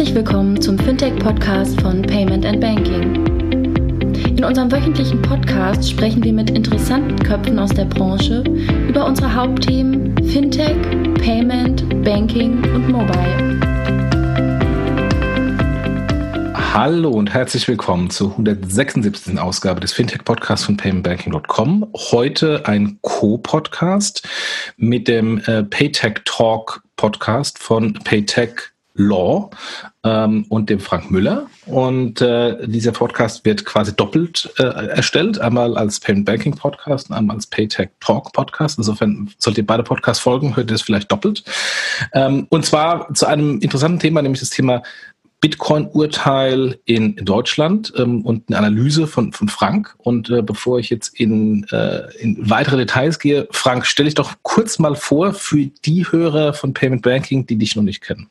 Herzlich willkommen zum Fintech-Podcast von Payment and Banking. In unserem wöchentlichen Podcast sprechen wir mit interessanten Köpfen aus der Branche über unsere Hauptthemen Fintech, Payment, Banking und Mobile. Hallo und herzlich willkommen zur 176. Ausgabe des Fintech-Podcasts von paymentbanking.com. Heute ein Co-Podcast mit dem äh, Paytech Talk Podcast von Paytech Law ähm, und dem Frank Müller. Und äh, dieser Podcast wird quasi doppelt äh, erstellt, einmal als Payment Banking Podcast und einmal als Paytech Talk Podcast. Insofern solltet ihr beide Podcasts folgen, hört ihr es vielleicht doppelt. Ähm, und zwar zu einem interessanten Thema, nämlich das Thema Bitcoin-Urteil in Deutschland ähm, und eine Analyse von, von Frank. Und äh, bevor ich jetzt in, äh, in weitere Details gehe, Frank, stell dich doch kurz mal vor für die Hörer von Payment Banking, die dich noch nicht kennen.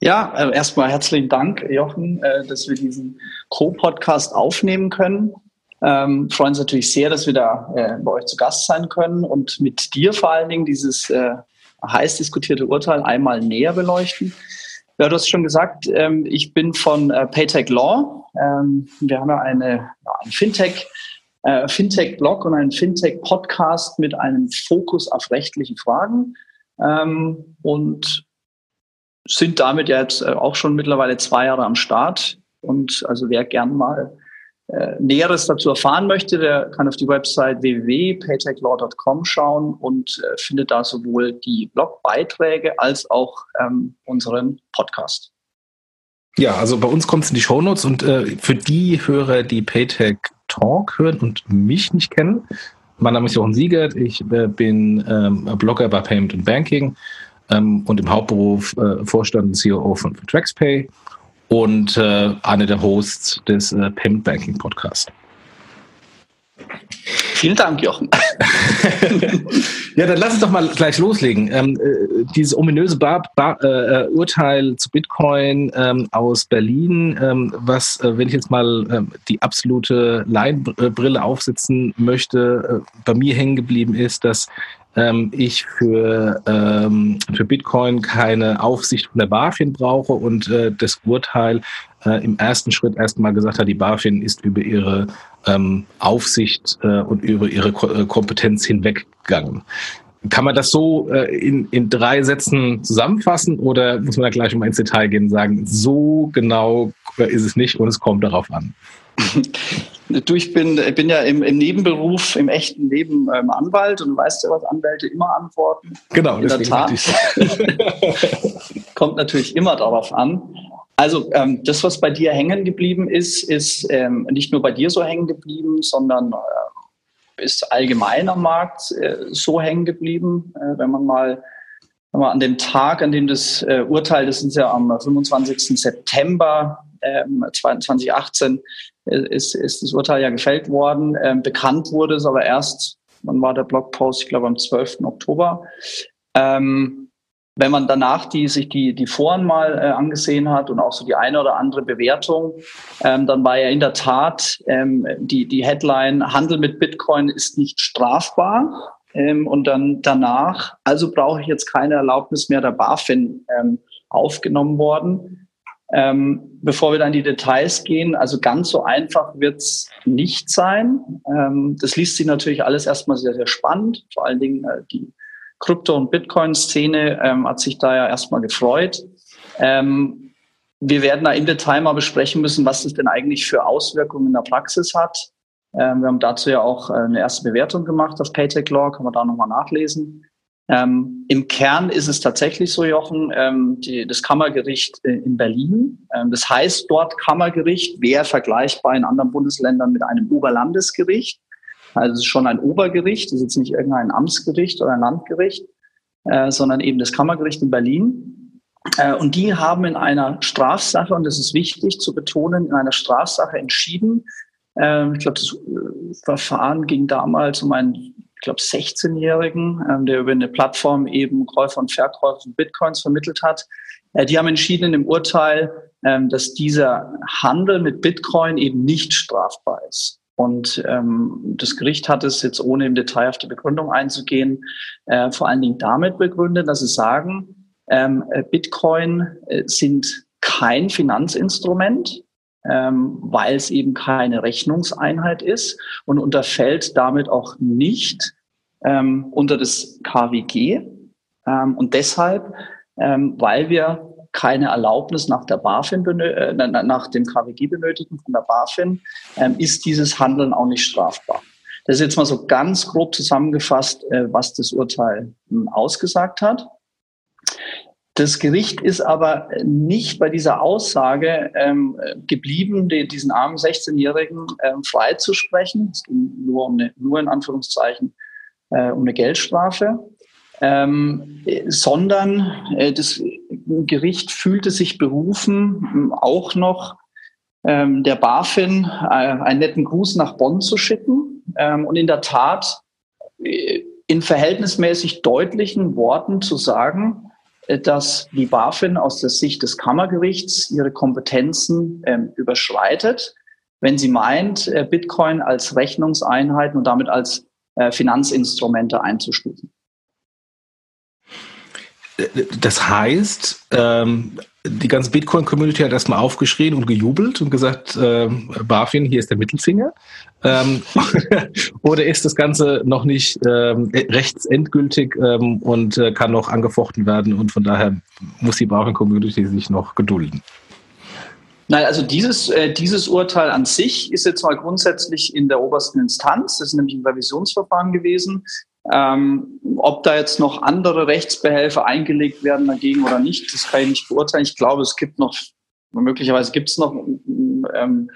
Ja, äh, erstmal herzlichen Dank, Jochen, äh, dass wir diesen Co-Podcast aufnehmen können. Ähm, freuen uns natürlich sehr, dass wir da äh, bei euch zu Gast sein können und mit dir vor allen Dingen dieses äh, heiß diskutierte Urteil einmal näher beleuchten. Ja, du hast schon gesagt, ähm, ich bin von äh, Paytech Law. Ähm, wir haben ja eine, ja, ein Fintech, äh, Fintech-Blog und einen Fintech-Podcast mit einem Fokus auf rechtliche Fragen ähm, und sind damit ja jetzt äh, auch schon mittlerweile zwei Jahre am Start. Und also wer gern mal äh, Näheres dazu erfahren möchte, der kann auf die Website www.paytechlaw.com schauen und äh, findet da sowohl die Blogbeiträge als auch ähm, unseren Podcast. Ja, also bei uns kommt es in die Shownotes und äh, für die Hörer, die Paytech Talk hören und mich nicht kennen, mein Name ist Jochen Siegert, ich äh, bin ähm, Blogger bei Payment and Banking ähm, und im Hauptberuf äh, Vorstand und CEO von, TraxPay und äh, einer der Hosts des äh, Payment Banking Podcast. Vielen Dank, Jochen. ja, dann lass uns doch mal gleich loslegen. Ähm, äh, dieses ominöse Bar, Bar, äh, Urteil zu Bitcoin ähm, aus Berlin, ähm, was, äh, wenn ich jetzt mal ähm, die absolute Laienbrille aufsetzen möchte, äh, bei mir hängen geblieben ist, dass ähm, ich für, ähm, für Bitcoin keine Aufsicht von der BaFin brauche und äh, das Urteil äh, im ersten Schritt erstmal gesagt hat, die BaFin ist über ihre ähm, Aufsicht äh, und über ihre Ko äh, Kompetenz hinweggegangen. Kann man das so äh, in, in drei Sätzen zusammenfassen oder muss man da gleich mal ins Detail gehen und sagen, so genau ist es nicht und es kommt darauf an? Du, ich bin, bin ja im, im Nebenberuf, im echten Leben ähm, Anwalt und du weißt ja, was Anwälte immer antworten. Genau, in der Tat. Kommt natürlich immer darauf an. Also ähm, das, was bei dir hängen geblieben ist, ist ähm, nicht nur bei dir so hängen geblieben, sondern äh, ist allgemein am Markt äh, so hängen geblieben. Äh, wenn man mal wenn man an dem Tag, an dem das äh, Urteil, das ist ja am 25. September 2018, ist, ist das Urteil ja gefällt worden. Ähm, bekannt wurde es aber erst, wann war der Blogpost? Ich glaube am 12. Oktober. Ähm, wenn man danach die, sich die, die Foren mal äh, angesehen hat und auch so die eine oder andere Bewertung, ähm, dann war ja in der Tat ähm, die, die Headline Handel mit Bitcoin ist nicht strafbar. Ähm, und dann danach, also brauche ich jetzt keine Erlaubnis mehr der BaFin ähm, aufgenommen worden. Ähm, bevor wir dann in die Details gehen, also ganz so einfach wird's nicht sein. Ähm, das liest sich natürlich alles erstmal sehr, sehr spannend. Vor allen Dingen äh, die Krypto- und Bitcoin-Szene ähm, hat sich da ja erstmal gefreut. Ähm, wir werden da im Detail mal besprechen müssen, was das denn eigentlich für Auswirkungen in der Praxis hat. Ähm, wir haben dazu ja auch äh, eine erste Bewertung gemacht auf Paytech Law, kann man da nochmal nachlesen. Ähm, Im Kern ist es tatsächlich so, Jochen, ähm, die, das Kammergericht äh, in Berlin. Ähm, das heißt dort Kammergericht, wäre vergleichbar in anderen Bundesländern mit einem Oberlandesgericht. Also es ist schon ein Obergericht, das ist jetzt nicht irgendein Amtsgericht oder ein Landgericht, äh, sondern eben das Kammergericht in Berlin. Äh, und die haben in einer Strafsache, und das ist wichtig zu betonen, in einer Strafsache entschieden. Äh, ich glaube, das äh, Verfahren ging damals um einen ich glaube, 16-Jährigen, ähm, der über eine Plattform eben Käufer und Verkäufer von Bitcoins vermittelt hat. Äh, die haben entschieden in dem Urteil, ähm, dass dieser Handel mit Bitcoin eben nicht strafbar ist. Und ähm, das Gericht hat es jetzt ohne im Detail auf die Begründung einzugehen, äh, vor allen Dingen damit begründet, dass sie sagen, ähm, äh, Bitcoin äh, sind kein Finanzinstrument, ähm, weil es eben keine Rechnungseinheit ist und unterfällt damit auch nicht ähm, unter das KWG. Ähm, und deshalb, ähm, weil wir keine Erlaubnis nach der BaFin äh, nach dem KWG benötigen von der BaFin, ähm, ist dieses Handeln auch nicht strafbar. Das ist jetzt mal so ganz grob zusammengefasst, äh, was das Urteil hm, ausgesagt hat. Das Gericht ist aber nicht bei dieser Aussage ähm, geblieben, die, diesen armen 16-Jährigen ähm, freizusprechen. Es ging nur um eine, nur in Anführungszeichen äh, um eine Geldstrafe, ähm, sondern äh, das Gericht fühlte sich berufen, auch noch ähm, der BaFin äh, einen netten Gruß nach Bonn zu schicken ähm, und in der Tat äh, in verhältnismäßig deutlichen Worten zu sagen, dass die BaFin aus der Sicht des Kammergerichts ihre Kompetenzen ähm, überschreitet, wenn sie meint, äh, Bitcoin als Rechnungseinheiten und damit als äh, Finanzinstrumente einzustufen. Das heißt, ähm, die ganze Bitcoin-Community hat erstmal aufgeschrien und gejubelt und gesagt, äh, BaFin, hier ist der Mittelfinger. Ähm, oder ist das Ganze noch nicht ähm, rechtsendgültig ähm, und äh, kann noch angefochten werden und von daher muss die BaFin-Community sich noch gedulden? Nein, also dieses, äh, dieses Urteil an sich ist jetzt mal grundsätzlich in der obersten Instanz. Das ist nämlich ein Revisionsverfahren gewesen. Ähm, ob da jetzt noch andere Rechtsbehelfe eingelegt werden dagegen oder nicht, das kann ich nicht beurteilen. Ich glaube, es gibt noch, möglicherweise gibt es noch ähm,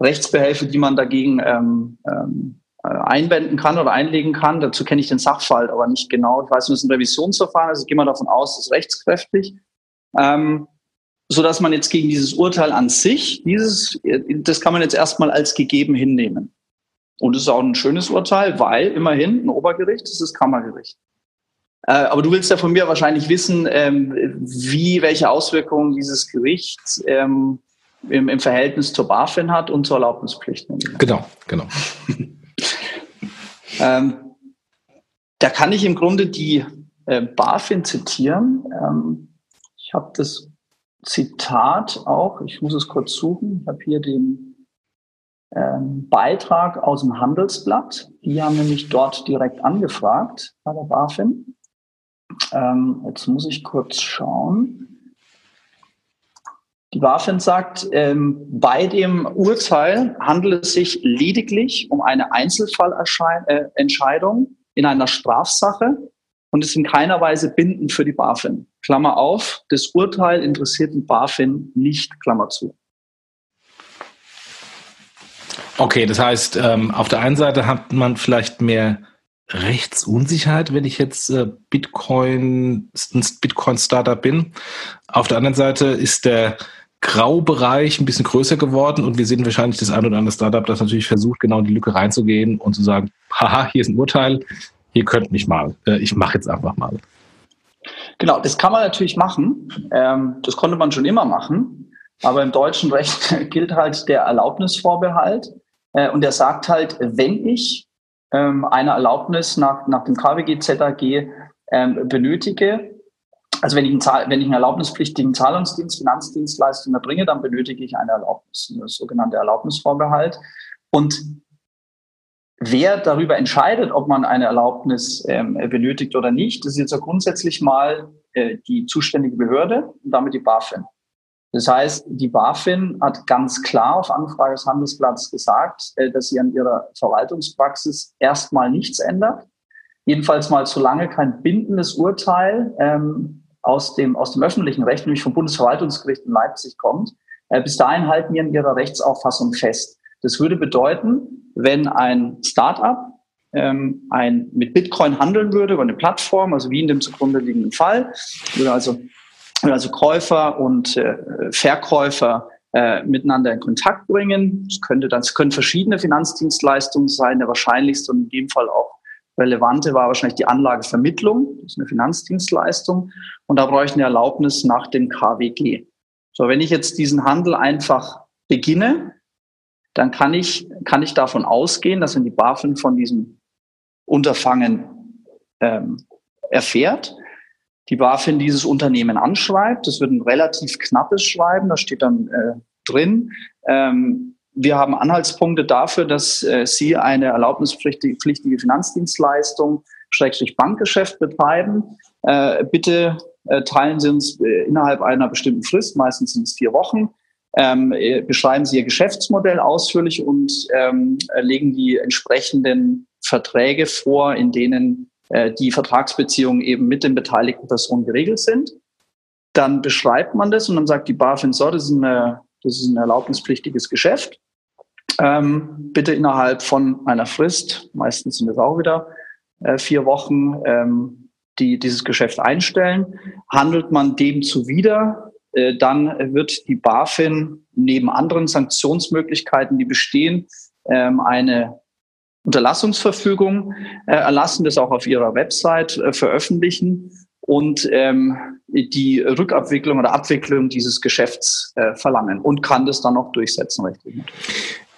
Rechtsbehelfe, die man dagegen ähm, ähm, äh, einwenden kann oder einlegen kann. Dazu kenne ich den Sachverhalt aber nicht genau. Ich weiß nur, es ist ein Revisionsverfahren, also ich gehe mal davon aus, es ist rechtskräftig. Ähm, so dass man jetzt gegen dieses Urteil an sich, dieses, das kann man jetzt erstmal als gegeben hinnehmen. Und es ist auch ein schönes Urteil, weil immerhin ein Obergericht, das ist Kammergericht. Äh, aber du willst ja von mir wahrscheinlich wissen, ähm, wie, welche Auswirkungen dieses Gericht ähm, im, im Verhältnis zur BaFin hat und zur Erlaubnispflicht. Genau, genau. ähm, da kann ich im Grunde die äh, BaFin zitieren. Ähm, ich habe das Zitat auch, ich muss es kurz suchen, ich habe hier den ähm, Beitrag aus dem Handelsblatt. Die haben nämlich dort direkt angefragt bei der BaFin. Ähm, jetzt muss ich kurz schauen. Die BaFin sagt, ähm, bei dem Urteil handelt es sich lediglich um eine Einzelfallentscheidung äh, in einer Strafsache und ist in keiner Weise bindend für die BaFin. Klammer auf, das Urteil interessiert die BaFin nicht, Klammer zu. Okay, das heißt, ähm, auf der einen Seite hat man vielleicht mehr Rechtsunsicherheit, wenn ich jetzt äh, Bitcoin, ein Bitcoin-Startup bin. Auf der anderen Seite ist der Graubereich ein bisschen größer geworden und wir sehen wahrscheinlich das ein oder andere Startup, das natürlich versucht, genau in die Lücke reinzugehen und zu sagen, haha, hier ist ein Urteil, ihr könnt mich mal, äh, ich mache jetzt einfach mal. Genau, das kann man natürlich machen. Ähm, das konnte man schon immer machen. Aber im deutschen Recht gilt halt der Erlaubnisvorbehalt. Äh, und der sagt halt, wenn ich ähm, eine Erlaubnis nach, nach dem KWG, ZAG ähm, benötige, also wenn ich, einen, wenn ich einen erlaubnispflichtigen Zahlungsdienst, Finanzdienstleistung erbringe, dann benötige ich eine Erlaubnis, das sogenannte Erlaubnisvorbehalt. Und wer darüber entscheidet, ob man eine Erlaubnis ähm, benötigt oder nicht, das ist jetzt ja grundsätzlich mal äh, die zuständige Behörde und damit die BaFin. Das heißt, die BaFin hat ganz klar auf Anfrage des Handelsblatts gesagt, äh, dass sie an ihrer Verwaltungspraxis erstmal nichts ändert. Jedenfalls mal solange kein bindendes Urteil ähm, aus, dem, aus dem öffentlichen Recht, nämlich vom Bundesverwaltungsgericht in Leipzig kommt. Äh, bis dahin halten wir an ihrer Rechtsauffassung fest. Das würde bedeuten, wenn ein Start-up ähm, ein, mit Bitcoin handeln würde über eine Plattform, also wie in dem zugrunde liegenden Fall, würde also also Käufer und äh, Verkäufer äh, miteinander in Kontakt bringen. Das könnte dann, es können verschiedene Finanzdienstleistungen sein. Der wahrscheinlichste und in dem Fall auch relevante war wahrscheinlich die Anlagevermittlung. Das ist eine Finanzdienstleistung. Und da brauche ich eine Erlaubnis nach dem KWG. So, wenn ich jetzt diesen Handel einfach beginne, dann kann ich, kann ich davon ausgehen, dass wenn die BaFin von diesem Unterfangen ähm, erfährt, die BaFin dieses Unternehmen anschreibt. Das wird ein relativ knappes Schreiben, da steht dann äh, drin. Ähm, wir haben Anhaltspunkte dafür, dass äh, Sie eine erlaubnispflichtige Finanzdienstleistung, Schrägstrich Bankgeschäft betreiben. Äh, bitte äh, teilen Sie uns äh, innerhalb einer bestimmten Frist, meistens sind es vier Wochen, ähm, äh, beschreiben Sie Ihr Geschäftsmodell ausführlich und ähm, legen die entsprechenden Verträge vor, in denen äh, die Vertragsbeziehungen eben mit den beteiligten Personen geregelt sind. Dann beschreibt man das und dann sagt die BaFin, so, das ist, eine, das ist ein erlaubnispflichtiges Geschäft. Ähm, bitte innerhalb von einer Frist, meistens sind es auch wieder äh, vier Wochen, ähm, die dieses Geschäft einstellen. Handelt man dem zuwider, äh, dann wird die BaFin neben anderen Sanktionsmöglichkeiten, die bestehen, ähm, eine Unterlassungsverfügung äh, erlassen, das auch auf ihrer Website äh, veröffentlichen und ähm, die Rückabwicklung oder Abwicklung dieses Geschäfts äh, verlangen und kann das dann auch durchsetzen rechtlich.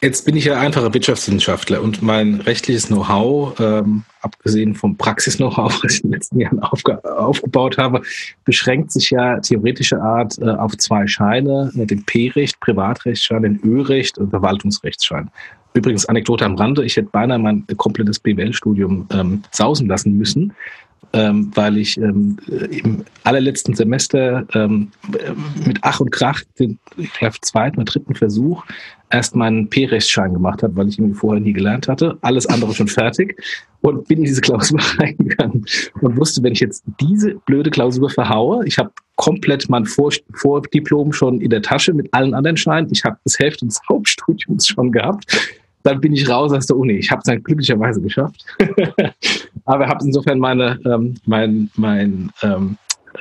Jetzt bin ich ja einfacher Wirtschaftswissenschaftler und mein rechtliches Know-how, ähm, abgesehen vom Praxis-Know-how, was ich in den letzten Jahren aufge aufgebaut habe, beschränkt sich ja theoretischer Art äh, auf zwei Scheine, äh, den P-Recht, Privatrechtsschein, den Ö-Recht und Verwaltungsrechtsschein. Übrigens, Anekdote am Rande, ich hätte beinahe mein komplettes BWL-Studium ähm, sausen lassen müssen, ähm, weil ich ähm, im allerletzten Semester ähm, mit Ach und Krach den, ich glaube, zweiten oder dritten Versuch erst meinen P-Rechtsschein gemacht habe, weil ich ihn vorher nie gelernt hatte. Alles andere schon fertig. Und bin in diese Klausur reingegangen und wusste, wenn ich jetzt diese blöde Klausur verhaue, ich habe komplett mein Vor Vordiplom schon in der Tasche mit allen anderen Scheinen, ich habe das Hälfte des Hauptstudiums schon gehabt, dann bin ich raus aus der Uni. Ich habe es dann glücklicherweise geschafft. Aber habe insofern meine, ähm, mein, mein, ähm,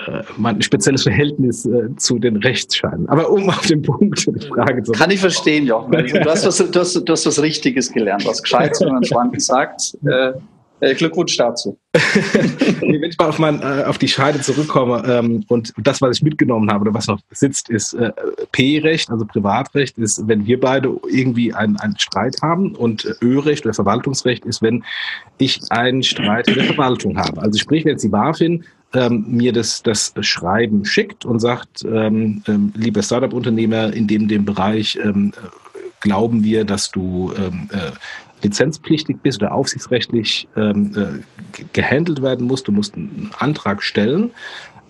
äh, mein spezielles Verhältnis äh, zu den Rechtsscheinen. Aber um auf den Punkt die Frage zu Kann ich verstehen, Jochen. Du hast was, du hast, du hast was Richtiges gelernt, was Gescheites, wenn man Schwanken sagt. Äh, Glückwunsch dazu. Wenn ich mal auf, mein, äh, auf die Scheide zurückkomme ähm, und das, was ich mitgenommen habe oder was noch sitzt, ist äh, P-Recht, also Privatrecht, ist, wenn wir beide irgendwie einen, einen Streit haben und äh, Ö-Recht oder Verwaltungsrecht ist, wenn ich einen Streit in der Verwaltung habe. Also sprich, wenn jetzt die BaFin ähm, mir das, das Schreiben schickt und sagt, ähm, ähm, lieber Startup-Unternehmer in dem, dem Bereich, ähm, äh, glauben wir, dass du ähm, äh, lizenzpflichtig bist oder aufsichtsrechtlich ähm, äh, gehandelt werden musst. Du musst einen Antrag stellen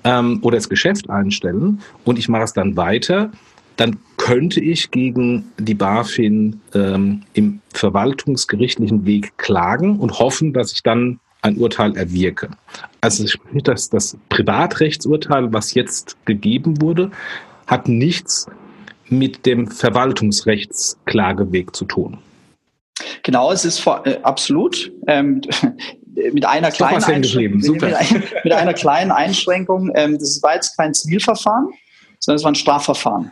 ähm, oder das Geschäft einstellen und ich mache es dann weiter. Dann könnte ich gegen die BaFin ähm, im verwaltungsgerichtlichen Weg klagen und hoffen, dass ich dann ein Urteil erwirke. Also das, das Privatrechtsurteil, was jetzt gegeben wurde, hat nichts mit dem Verwaltungsrechtsklageweg zu tun. Genau, es ist vor, äh, absolut. Ähm, mit einer kleinen Einschränkung, mit, mit, einer kleinen Einschränkung. Ähm, das war jetzt kein Zivilverfahren, sondern es war ein Strafverfahren.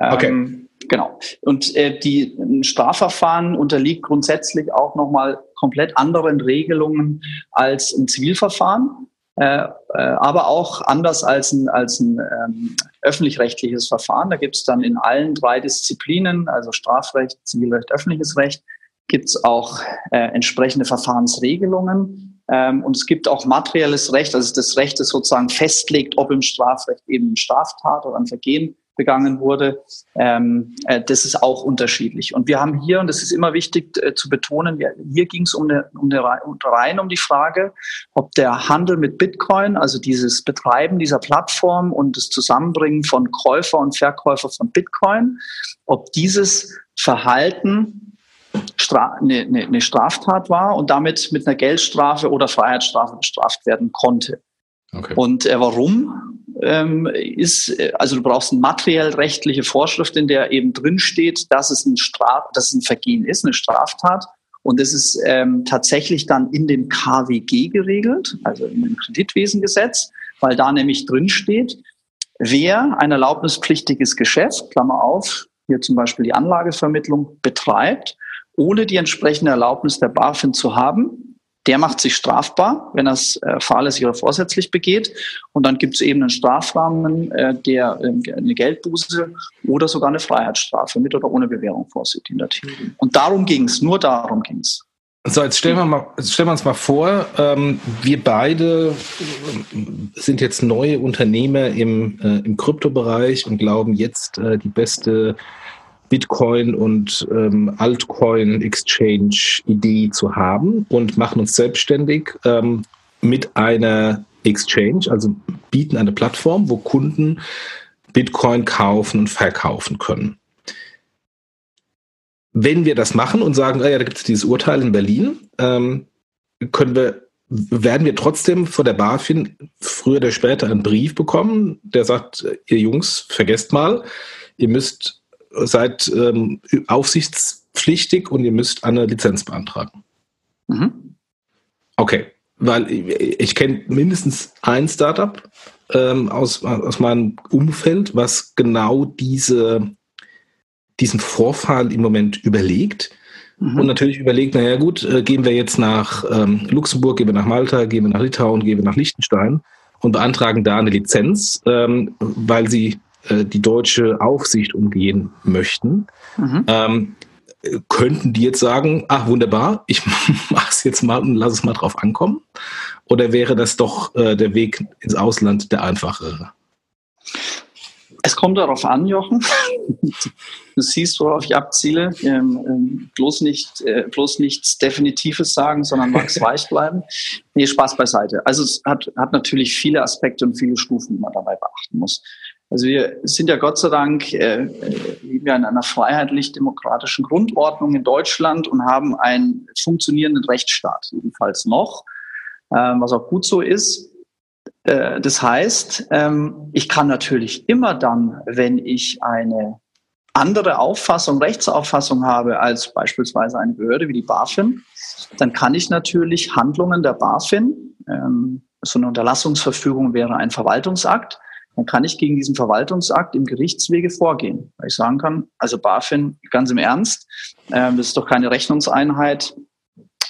Ähm, okay. Genau. Und äh, die ein Strafverfahren unterliegt grundsätzlich auch nochmal komplett anderen Regelungen als ein Zivilverfahren, äh, äh, aber auch anders als ein, als ein ähm, öffentlich-rechtliches Verfahren. Da gibt es dann in allen drei Disziplinen, also Strafrecht, Zivilrecht, öffentliches Recht, gibt es auch äh, entsprechende Verfahrensregelungen. Ähm, und es gibt auch materielles Recht, also das Recht, das sozusagen festlegt, ob im Strafrecht eben eine Straftat oder ein Vergehen begangen wurde. Ähm, äh, das ist auch unterschiedlich. Und wir haben hier, und das ist immer wichtig äh, zu betonen, wir, hier ging es um, eine, um eine, rein um die Frage, ob der Handel mit Bitcoin, also dieses Betreiben dieser Plattform und das Zusammenbringen von Käufer und Verkäufer von Bitcoin, ob dieses Verhalten Stra eine, eine Straftat war und damit mit einer Geldstrafe oder Freiheitsstrafe bestraft werden konnte. Okay. Und äh, warum? Ähm, ist, äh, also du brauchst eine materiell-rechtliche Vorschrift, in der eben drin steht, dass es ein Straf, dass es ein Vergehen ist, eine Straftat. Und es ist ähm, tatsächlich dann in dem KWG geregelt, also in dem Kreditwesengesetz, weil da nämlich drin steht, wer ein erlaubnispflichtiges Geschäft, Klammer auf, hier zum Beispiel die Anlagevermittlung, betreibt, ohne die entsprechende Erlaubnis der BaFin zu haben, der macht sich strafbar, wenn er es äh, fahrlässig oder vorsätzlich begeht. Und dann gibt es eben einen Strafrahmen, äh, der äh, eine Geldbuße oder sogar eine Freiheitsstrafe mit oder ohne Bewährung vorsieht in der Theorie. Und darum ging es, nur darum ging es. So, jetzt stellen wir, mal, stellen wir uns mal vor, ähm, wir beide sind jetzt neue Unternehmer im, äh, im Kryptobereich und glauben jetzt äh, die beste Bitcoin und ähm, Altcoin Exchange Idee zu haben und machen uns selbstständig ähm, mit einer Exchange, also bieten eine Plattform, wo Kunden Bitcoin kaufen und verkaufen können. Wenn wir das machen und sagen, ah ja, da gibt es dieses Urteil in Berlin, ähm, können wir, werden wir trotzdem vor der BaFin früher oder später einen Brief bekommen, der sagt, ihr Jungs, vergesst mal, ihr müsst seid ähm, aufsichtspflichtig und ihr müsst eine Lizenz beantragen. Mhm. Okay, weil ich, ich kenne mindestens ein Startup ähm, aus, aus meinem Umfeld, was genau diese, diesen Vorfall im Moment überlegt. Mhm. Und natürlich überlegt, naja gut, äh, gehen wir jetzt nach ähm, Luxemburg, gehen wir nach Malta, gehen wir nach Litauen, gehen wir nach Liechtenstein und beantragen da eine Lizenz, ähm, weil sie äh, die deutsche Aufsicht umgehen möchten, mhm. ähm, könnten die jetzt sagen, ach wunderbar, ich mache es jetzt mal und lass es mal drauf ankommen? Oder wäre das doch äh, der Weg ins Ausland der einfachere? Es kommt darauf an, Jochen. Du siehst, worauf ich abziele. Ähm, ähm, bloß, nicht, äh, bloß nichts Definitives sagen, sondern max weich bleiben. Nee, Spaß beiseite. Also es hat, hat natürlich viele Aspekte und viele Stufen, die man dabei beachten muss. Also wir sind ja Gott sei Dank, äh, leben ja in einer freiheitlich-demokratischen Grundordnung in Deutschland und haben einen funktionierenden Rechtsstaat, jedenfalls noch, äh, was auch gut so ist. Äh, das heißt, ähm, ich kann natürlich immer dann, wenn ich eine andere Auffassung, Rechtsauffassung habe als beispielsweise eine Behörde wie die BaFin, dann kann ich natürlich Handlungen der BaFin, ähm, so eine Unterlassungsverfügung wäre ein Verwaltungsakt, dann kann ich gegen diesen Verwaltungsakt im Gerichtswege vorgehen. Weil ich sagen kann, also BaFin, ganz im Ernst, äh, das ist doch keine Rechnungseinheit,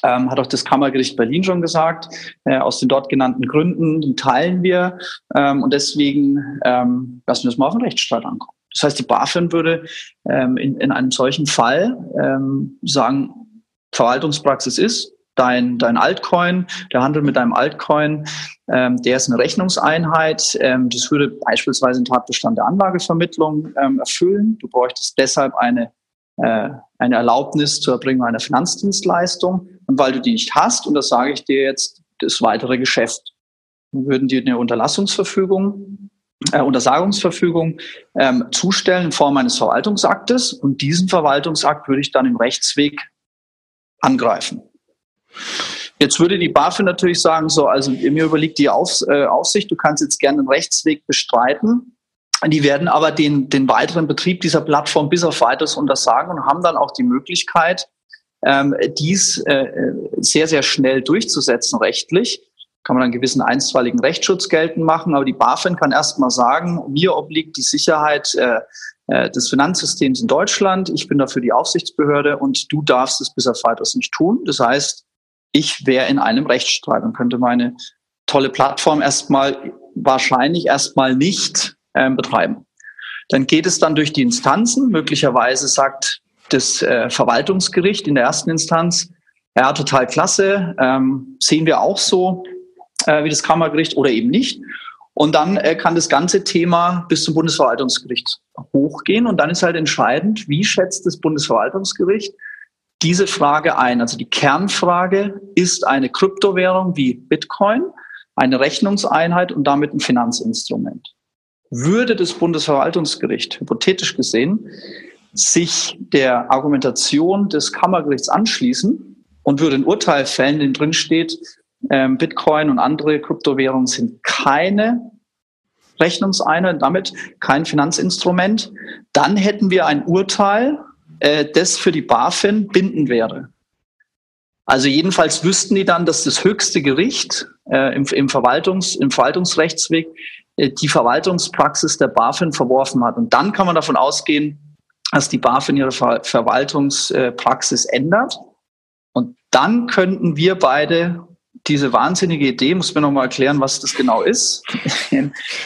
ähm, hat auch das Kammergericht Berlin schon gesagt, äh, aus den dort genannten Gründen, die teilen wir ähm, und deswegen ähm, lassen wir es mal auf den Rechtsstreit ankommen. Das heißt, die BaFin würde ähm, in, in einem solchen Fall ähm, sagen, Verwaltungspraxis ist, dein, dein Altcoin, der Handel mit deinem Altcoin, ähm, der ist eine Rechnungseinheit. Ähm, das würde beispielsweise den Tatbestand der Anlagevermittlung ähm, erfüllen. Du bräuchtest deshalb eine, äh, eine Erlaubnis zur Erbringung einer Finanzdienstleistung. Und weil du die nicht hast, und das sage ich dir jetzt, das weitere Geschäft, würden dir eine Unterlassungsverfügung äh, Untersagungsverfügung ähm, zustellen in Form eines Verwaltungsaktes und diesen Verwaltungsakt würde ich dann im Rechtsweg angreifen. Jetzt würde die BaFin natürlich sagen, so, also mir überliegt die Auf, äh, Aufsicht, du kannst jetzt gerne einen Rechtsweg bestreiten. Die werden aber den, den weiteren Betrieb dieser Plattform bis auf weiteres untersagen und haben dann auch die Möglichkeit, ähm, dies äh, sehr, sehr schnell durchzusetzen rechtlich. Kann man einen gewissen einstweiligen Rechtsschutz geltend machen, aber die BaFin kann erst mal sagen, mir obliegt die Sicherheit äh, äh, des Finanzsystems in Deutschland. Ich bin dafür die Aufsichtsbehörde und du darfst es bis auf weiteres nicht tun. Das heißt, ich wäre in einem Rechtsstreit und könnte meine tolle Plattform erstmal wahrscheinlich erstmal nicht ähm, betreiben. Dann geht es dann durch die Instanzen. Möglicherweise sagt das äh, Verwaltungsgericht in der ersten Instanz, ja, total klasse, ähm, sehen wir auch so äh, wie das Kammergericht oder eben nicht. Und dann äh, kann das ganze Thema bis zum Bundesverwaltungsgericht hochgehen. Und dann ist halt entscheidend, wie schätzt das Bundesverwaltungsgericht diese Frage ein. Also die Kernfrage ist eine Kryptowährung wie Bitcoin, eine Rechnungseinheit und damit ein Finanzinstrument. Würde das Bundesverwaltungsgericht, hypothetisch gesehen, sich der Argumentation des Kammergerichts anschließen und würde ein Urteil fällen, in dem drin steht, ähm, Bitcoin und andere Kryptowährungen sind keine Rechnungseinheit, damit kein Finanzinstrument, dann hätten wir ein Urteil, äh, das für die BaFin bindend wäre. Also jedenfalls wüssten die dann, dass das höchste Gericht äh, im, im, Verwaltungs-, im Verwaltungsrechtsweg äh, die Verwaltungspraxis der BaFin verworfen hat. Und dann kann man davon ausgehen, dass die BaFin ihre Ver Verwaltungspraxis ändert. Und dann könnten wir beide diese wahnsinnige Idee, muss mir noch mal erklären, was das genau ist.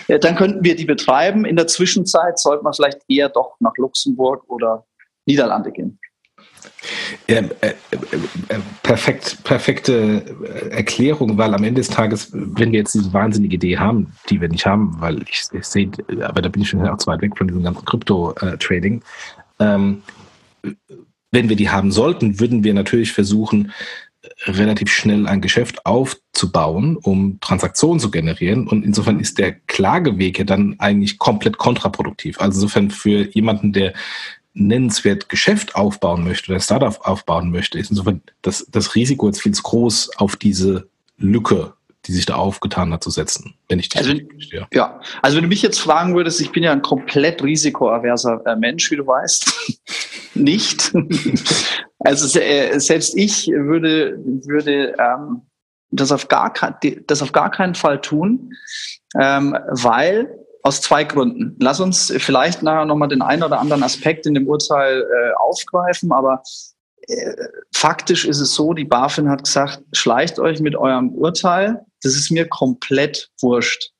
dann könnten wir die betreiben. In der Zwischenzeit sollte man vielleicht eher doch nach Luxemburg oder Niederlande gehen. Ja, äh, äh, perfekt, perfekte Erklärung, weil am Ende des Tages, wenn wir jetzt diese wahnsinnige Idee haben, die wir nicht haben, weil ich, ich sehe, aber da bin ich schon auch zu weit weg von diesem ganzen Krypto-Trading, ähm, wenn wir die haben sollten, würden wir natürlich versuchen, relativ schnell ein Geschäft aufzubauen, um Transaktionen zu generieren. Und insofern ist der Klageweg ja dann eigentlich komplett kontraproduktiv. Also insofern für jemanden, der nennenswert Geschäft aufbauen möchte oder Startup aufbauen möchte, ist insofern das, das Risiko jetzt viel zu groß, auf diese Lücke die sich da aufgetan hat, zu setzen, wenn ich dich also, verstehe. Ja, also wenn du mich jetzt fragen würdest, ich bin ja ein komplett risikoaverser äh, Mensch, wie du weißt. Nicht. also äh, selbst ich würde, würde ähm, das, auf gar das auf gar keinen Fall tun, ähm, weil aus zwei Gründen. Lass uns vielleicht nachher nochmal den einen oder anderen Aspekt in dem Urteil äh, aufgreifen, aber äh, faktisch ist es so, die BaFin hat gesagt, schleicht euch mit eurem Urteil das ist mir komplett wurscht.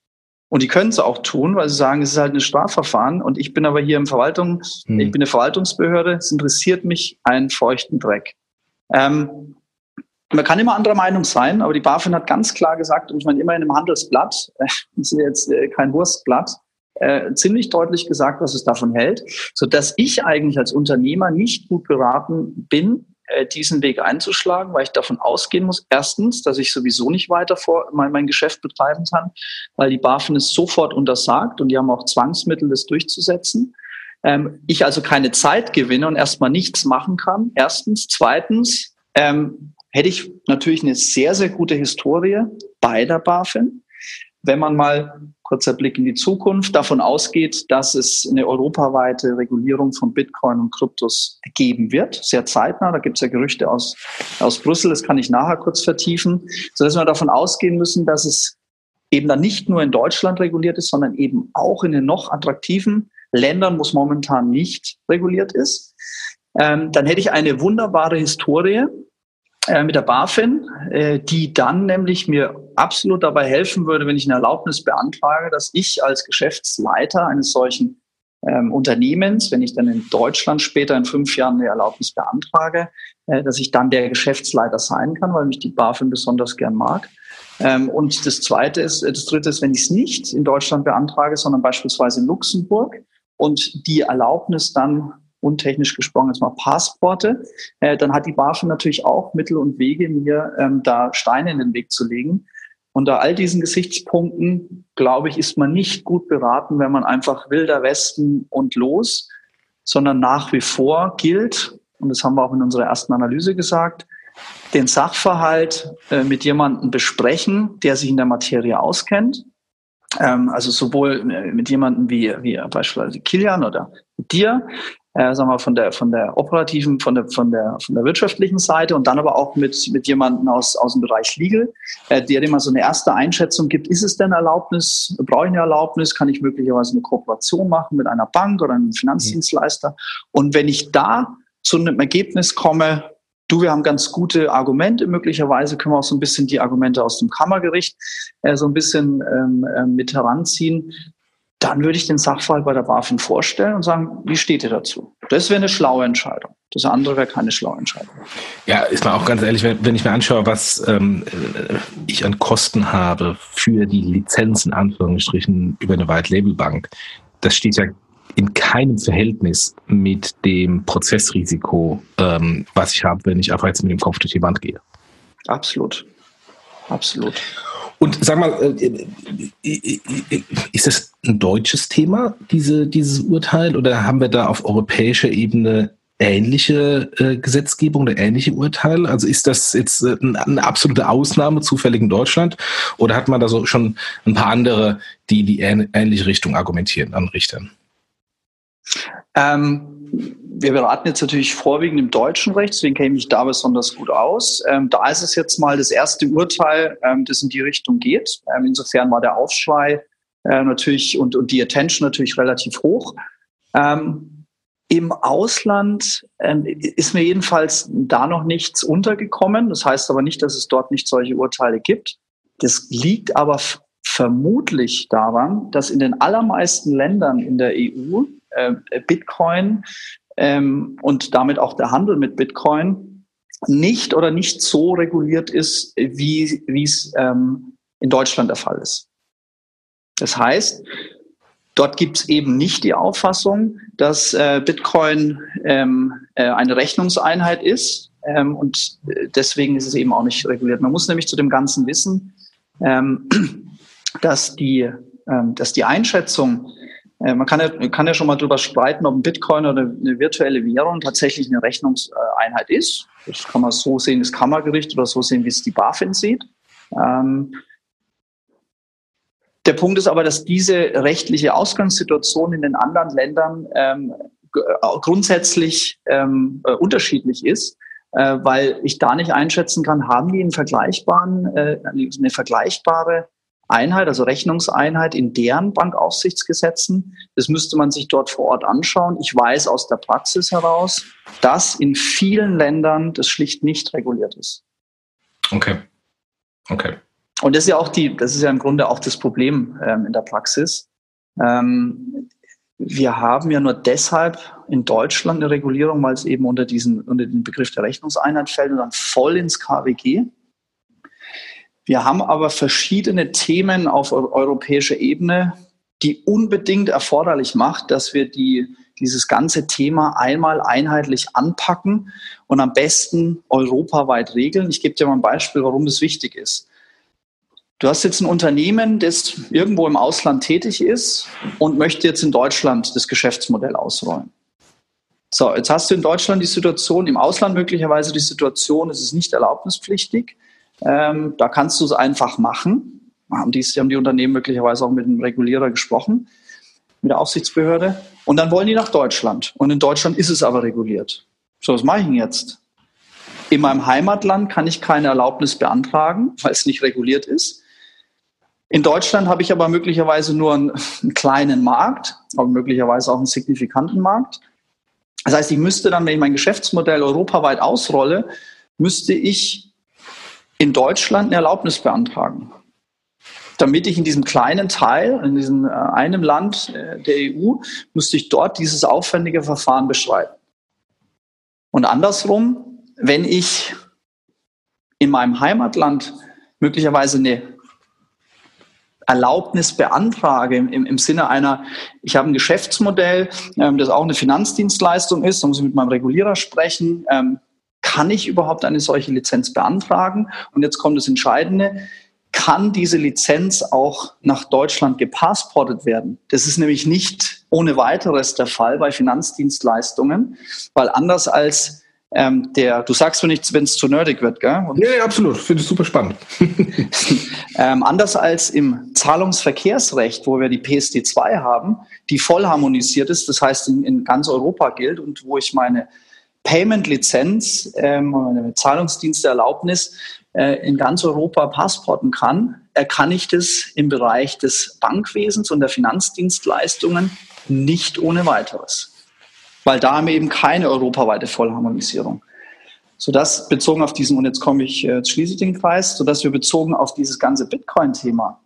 Und die können es auch tun, weil sie sagen, es ist halt ein Strafverfahren und ich bin aber hier im Verwaltung, hm. ich bin eine Verwaltungsbehörde, es interessiert mich einen feuchten Dreck. Ähm, man kann immer anderer Meinung sein, aber die BaFin hat ganz klar gesagt, und ich meine immer in einem Handelsblatt, das ist jetzt äh, kein Wurstblatt, äh, ziemlich deutlich gesagt, was es davon hält, so dass ich eigentlich als Unternehmer nicht gut beraten bin, äh, diesen Weg einzuschlagen, weil ich davon ausgehen muss, erstens, dass ich sowieso nicht weiter vor mein, mein Geschäft betreiben kann, weil die BaFin es sofort untersagt und die haben auch Zwangsmittel, das durchzusetzen. Ähm, ich also keine Zeit gewinne und erstmal nichts machen kann. Erstens. Zweitens ähm, hätte ich natürlich eine sehr, sehr gute Historie bei der BaFin. Wenn man mal kurzer Blick in die Zukunft, davon ausgeht, dass es eine europaweite Regulierung von Bitcoin und Kryptos geben wird, sehr zeitnah. Da gibt es ja Gerüchte aus, aus Brüssel, das kann ich nachher kurz vertiefen, sodass wir davon ausgehen müssen, dass es eben dann nicht nur in Deutschland reguliert ist, sondern eben auch in den noch attraktiven Ländern, wo es momentan nicht reguliert ist. Ähm, dann hätte ich eine wunderbare Historie äh, mit der BaFin, äh, die dann nämlich mir absolut dabei helfen würde, wenn ich eine Erlaubnis beantrage, dass ich als Geschäftsleiter eines solchen ähm, Unternehmens, wenn ich dann in Deutschland später in fünf Jahren eine Erlaubnis beantrage, äh, dass ich dann der Geschäftsleiter sein kann, weil mich die BaFin besonders gern mag. Ähm, und das zweite ist, das dritte ist, wenn ich es nicht in Deutschland beantrage, sondern beispielsweise in Luxemburg und die Erlaubnis dann untechnisch gesprochen jetzt mal Passporte, äh, dann hat die BaFin natürlich auch Mittel und Wege, mir ähm, da Steine in den Weg zu legen. Unter all diesen Gesichtspunkten, glaube ich, ist man nicht gut beraten, wenn man einfach wilder Westen und los, sondern nach wie vor gilt, und das haben wir auch in unserer ersten Analyse gesagt, den Sachverhalt äh, mit jemandem besprechen, der sich in der Materie auskennt. Ähm, also sowohl äh, mit jemandem wie, wie beispielsweise Kilian oder dir, äh, sagen wir, von der, von der operativen, von der, von der, von der wirtschaftlichen Seite und dann aber auch mit, mit jemandem aus, aus dem Bereich Legal, äh, der mal so eine erste Einschätzung gibt, ist es denn Erlaubnis, brauche ich eine Erlaubnis, kann ich möglicherweise eine Kooperation machen mit einer Bank oder einem Finanzdienstleister? Und wenn ich da zu einem Ergebnis komme, du, wir haben ganz gute Argumente, möglicherweise können wir auch so ein bisschen die Argumente aus dem Kammergericht äh, so ein bisschen ähm, äh, mit heranziehen, dann würde ich den Sachverhalt bei der BaFin vorstellen und sagen, wie steht ihr dazu? Das wäre eine schlaue Entscheidung. Das andere wäre keine schlaue Entscheidung. Ja, ist mal auch ganz ehrlich, wenn, wenn ich mir anschaue, was ähm, ich an Kosten habe für die Lizenzen, Anführungsstrichen, über eine White-Label-Bank, das steht ja in keinem Verhältnis mit dem Prozessrisiko, ähm, was ich habe, wenn ich einfach jetzt mit dem Kopf durch die Wand gehe. Absolut. Absolut. Und sag mal, äh, äh, äh, ist das ein deutsches Thema, diese, dieses Urteil, oder haben wir da auf europäischer Ebene ähnliche äh, Gesetzgebung oder ähnliche Urteile? Also ist das jetzt äh, eine absolute Ausnahme zufällig in Deutschland oder hat man da so schon ein paar andere, die die ähnliche Richtung argumentieren an Richtern? Ähm, wir beraten jetzt natürlich vorwiegend im deutschen Recht, deswegen kenne ich mich da besonders gut aus. Ähm, da ist es jetzt mal das erste Urteil, ähm, das in die Richtung geht. Ähm, insofern war der Aufschrei äh, natürlich und, und die Attention natürlich relativ hoch. Ähm, Im Ausland ähm, ist mir jedenfalls da noch nichts untergekommen. Das heißt aber nicht, dass es dort nicht solche Urteile gibt. Das liegt aber vermutlich daran, dass in den allermeisten Ländern in der EU äh, Bitcoin ähm, und damit auch der Handel mit Bitcoin nicht oder nicht so reguliert ist, wie es ähm, in Deutschland der Fall ist. Das heißt, dort gibt es eben nicht die Auffassung, dass äh, Bitcoin ähm, äh, eine Rechnungseinheit ist ähm, und deswegen ist es eben auch nicht reguliert. Man muss nämlich zu dem Ganzen wissen, ähm, dass die, ähm, dass die Einschätzung man kann ja, kann ja schon mal darüber streiten, ob ein Bitcoin oder eine virtuelle Währung tatsächlich eine Rechnungseinheit ist. Das kann man so sehen, das Kammergericht oder so sehen, wie es die BaFin sieht. Ähm, der Punkt ist aber, dass diese rechtliche Ausgangssituation in den anderen Ländern ähm, grundsätzlich ähm, äh, unterschiedlich ist, äh, weil ich da nicht einschätzen kann, haben die einen vergleichbaren, äh, eine vergleichbare Einheit, also Rechnungseinheit in deren Bankaufsichtsgesetzen. Das müsste man sich dort vor Ort anschauen. Ich weiß aus der Praxis heraus, dass in vielen Ländern das schlicht nicht reguliert ist. Okay. Okay. Und das ist ja auch die, das ist ja im Grunde auch das Problem ähm, in der Praxis. Ähm, wir haben ja nur deshalb in Deutschland eine Regulierung, weil es eben unter diesen, unter den Begriff der Rechnungseinheit fällt und dann voll ins KWG. Wir haben aber verschiedene Themen auf europäischer Ebene, die unbedingt erforderlich macht, dass wir die, dieses ganze Thema einmal einheitlich anpacken und am besten europaweit regeln. Ich gebe dir mal ein Beispiel, warum das wichtig ist. Du hast jetzt ein Unternehmen, das irgendwo im Ausland tätig ist und möchte jetzt in Deutschland das Geschäftsmodell ausrollen. So, jetzt hast du in Deutschland die Situation, im Ausland möglicherweise die Situation, es ist nicht erlaubnispflichtig. Ähm, da kannst du es einfach machen. Haben die, haben die Unternehmen möglicherweise auch mit dem Regulierer gesprochen, mit der Aufsichtsbehörde. Und dann wollen die nach Deutschland. Und in Deutschland ist es aber reguliert. So, was mache ich denn jetzt? In meinem Heimatland kann ich keine Erlaubnis beantragen, weil es nicht reguliert ist. In Deutschland habe ich aber möglicherweise nur einen, einen kleinen Markt, aber möglicherweise auch einen signifikanten Markt. Das heißt, ich müsste dann, wenn ich mein Geschäftsmodell europaweit ausrolle, müsste ich in Deutschland eine Erlaubnis beantragen, damit ich in diesem kleinen Teil, in diesem äh, einem Land äh, der EU, müsste ich dort dieses aufwendige Verfahren beschreiben. Und andersrum, wenn ich in meinem Heimatland möglicherweise eine Erlaubnis beantrage im, im Sinne einer, ich habe ein Geschäftsmodell, ähm, das auch eine Finanzdienstleistung ist, da muss ich mit meinem Regulierer sprechen, ähm, kann ich überhaupt eine solche Lizenz beantragen? Und jetzt kommt das Entscheidende. Kann diese Lizenz auch nach Deutschland gepassportet werden? Das ist nämlich nicht ohne weiteres der Fall bei Finanzdienstleistungen, weil anders als ähm, der, du sagst mir nichts, wenn es zu nerdig wird, gell? Und, ja, absolut. Finde ich super spannend. ähm, anders als im Zahlungsverkehrsrecht, wo wir die PSD2 haben, die voll harmonisiert ist, das heißt in, in ganz Europa gilt und wo ich meine Payment-Lizenz, ähm, eine Zahlungsdiensteerlaubnis äh, in ganz Europa passporten kann, äh, kann ich das im Bereich des Bankwesens und der Finanzdienstleistungen nicht ohne weiteres. Weil da haben wir eben keine europaweite Vollharmonisierung. Sodass bezogen auf diesen, und jetzt komme ich, äh, jetzt schließe ich den Kreis, sodass wir bezogen auf dieses ganze Bitcoin-Thema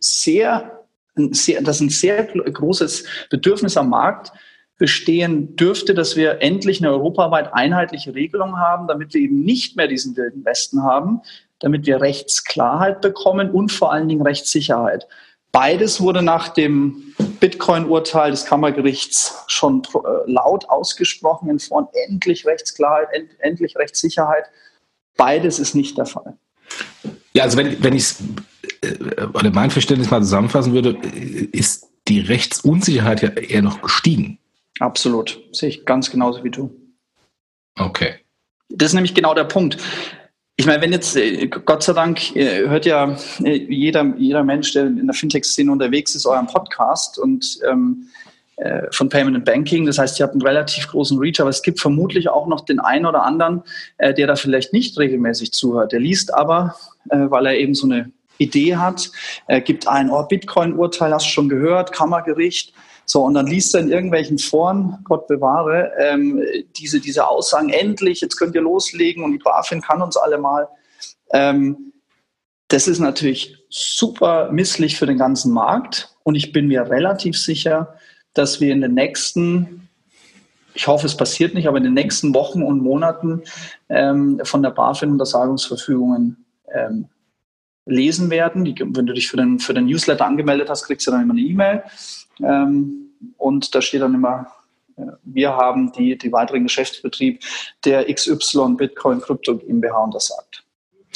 sehr, sehr, das ist ein sehr großes Bedürfnis am Markt, bestehen dürfte, dass wir endlich eine europaweit einheitliche Regelung haben, damit wir eben nicht mehr diesen wilden Westen haben, damit wir Rechtsklarheit bekommen und vor allen Dingen Rechtssicherheit. Beides wurde nach dem Bitcoin-Urteil des Kammergerichts schon äh, laut ausgesprochen in Form endlich Rechtsklarheit, end, endlich Rechtssicherheit. Beides ist nicht der Fall. Ja, also wenn, wenn ich es äh, oder mein Verständnis mal zusammenfassen würde, ist die Rechtsunsicherheit ja eher noch gestiegen. Absolut. Sehe ich ganz genauso wie du. Okay. Das ist nämlich genau der Punkt. Ich meine, wenn jetzt, äh, Gott sei Dank, äh, hört ja äh, jeder, jeder Mensch, der in der Fintech-Szene unterwegs ist, euren Podcast und ähm, von Payment and Banking. Das heißt, ihr habt einen relativ großen Reach, aber es gibt vermutlich auch noch den einen oder anderen, äh, der da vielleicht nicht regelmäßig zuhört. Der liest aber, äh, weil er eben so eine Idee hat, äh, gibt ein oh, Bitcoin-Urteil, hast du schon gehört, Kammergericht. So, und dann liest er in irgendwelchen Foren, Gott bewahre, ähm, diese, diese Aussagen, endlich, jetzt könnt ihr loslegen und die BaFin kann uns alle mal. Ähm, das ist natürlich super misslich für den ganzen Markt und ich bin mir relativ sicher, dass wir in den nächsten ich hoffe, es passiert nicht, aber in den nächsten Wochen und Monaten ähm, von der BaFin Untersagungsverfügungen ähm, lesen werden. Die, wenn du dich für den, für den Newsletter angemeldet hast, kriegst du dann immer eine E-Mail. Ähm, und da steht dann immer, äh, wir haben die, die weiteren Geschäftsbetrieb der XY Bitcoin Krypto GmbH untersagt.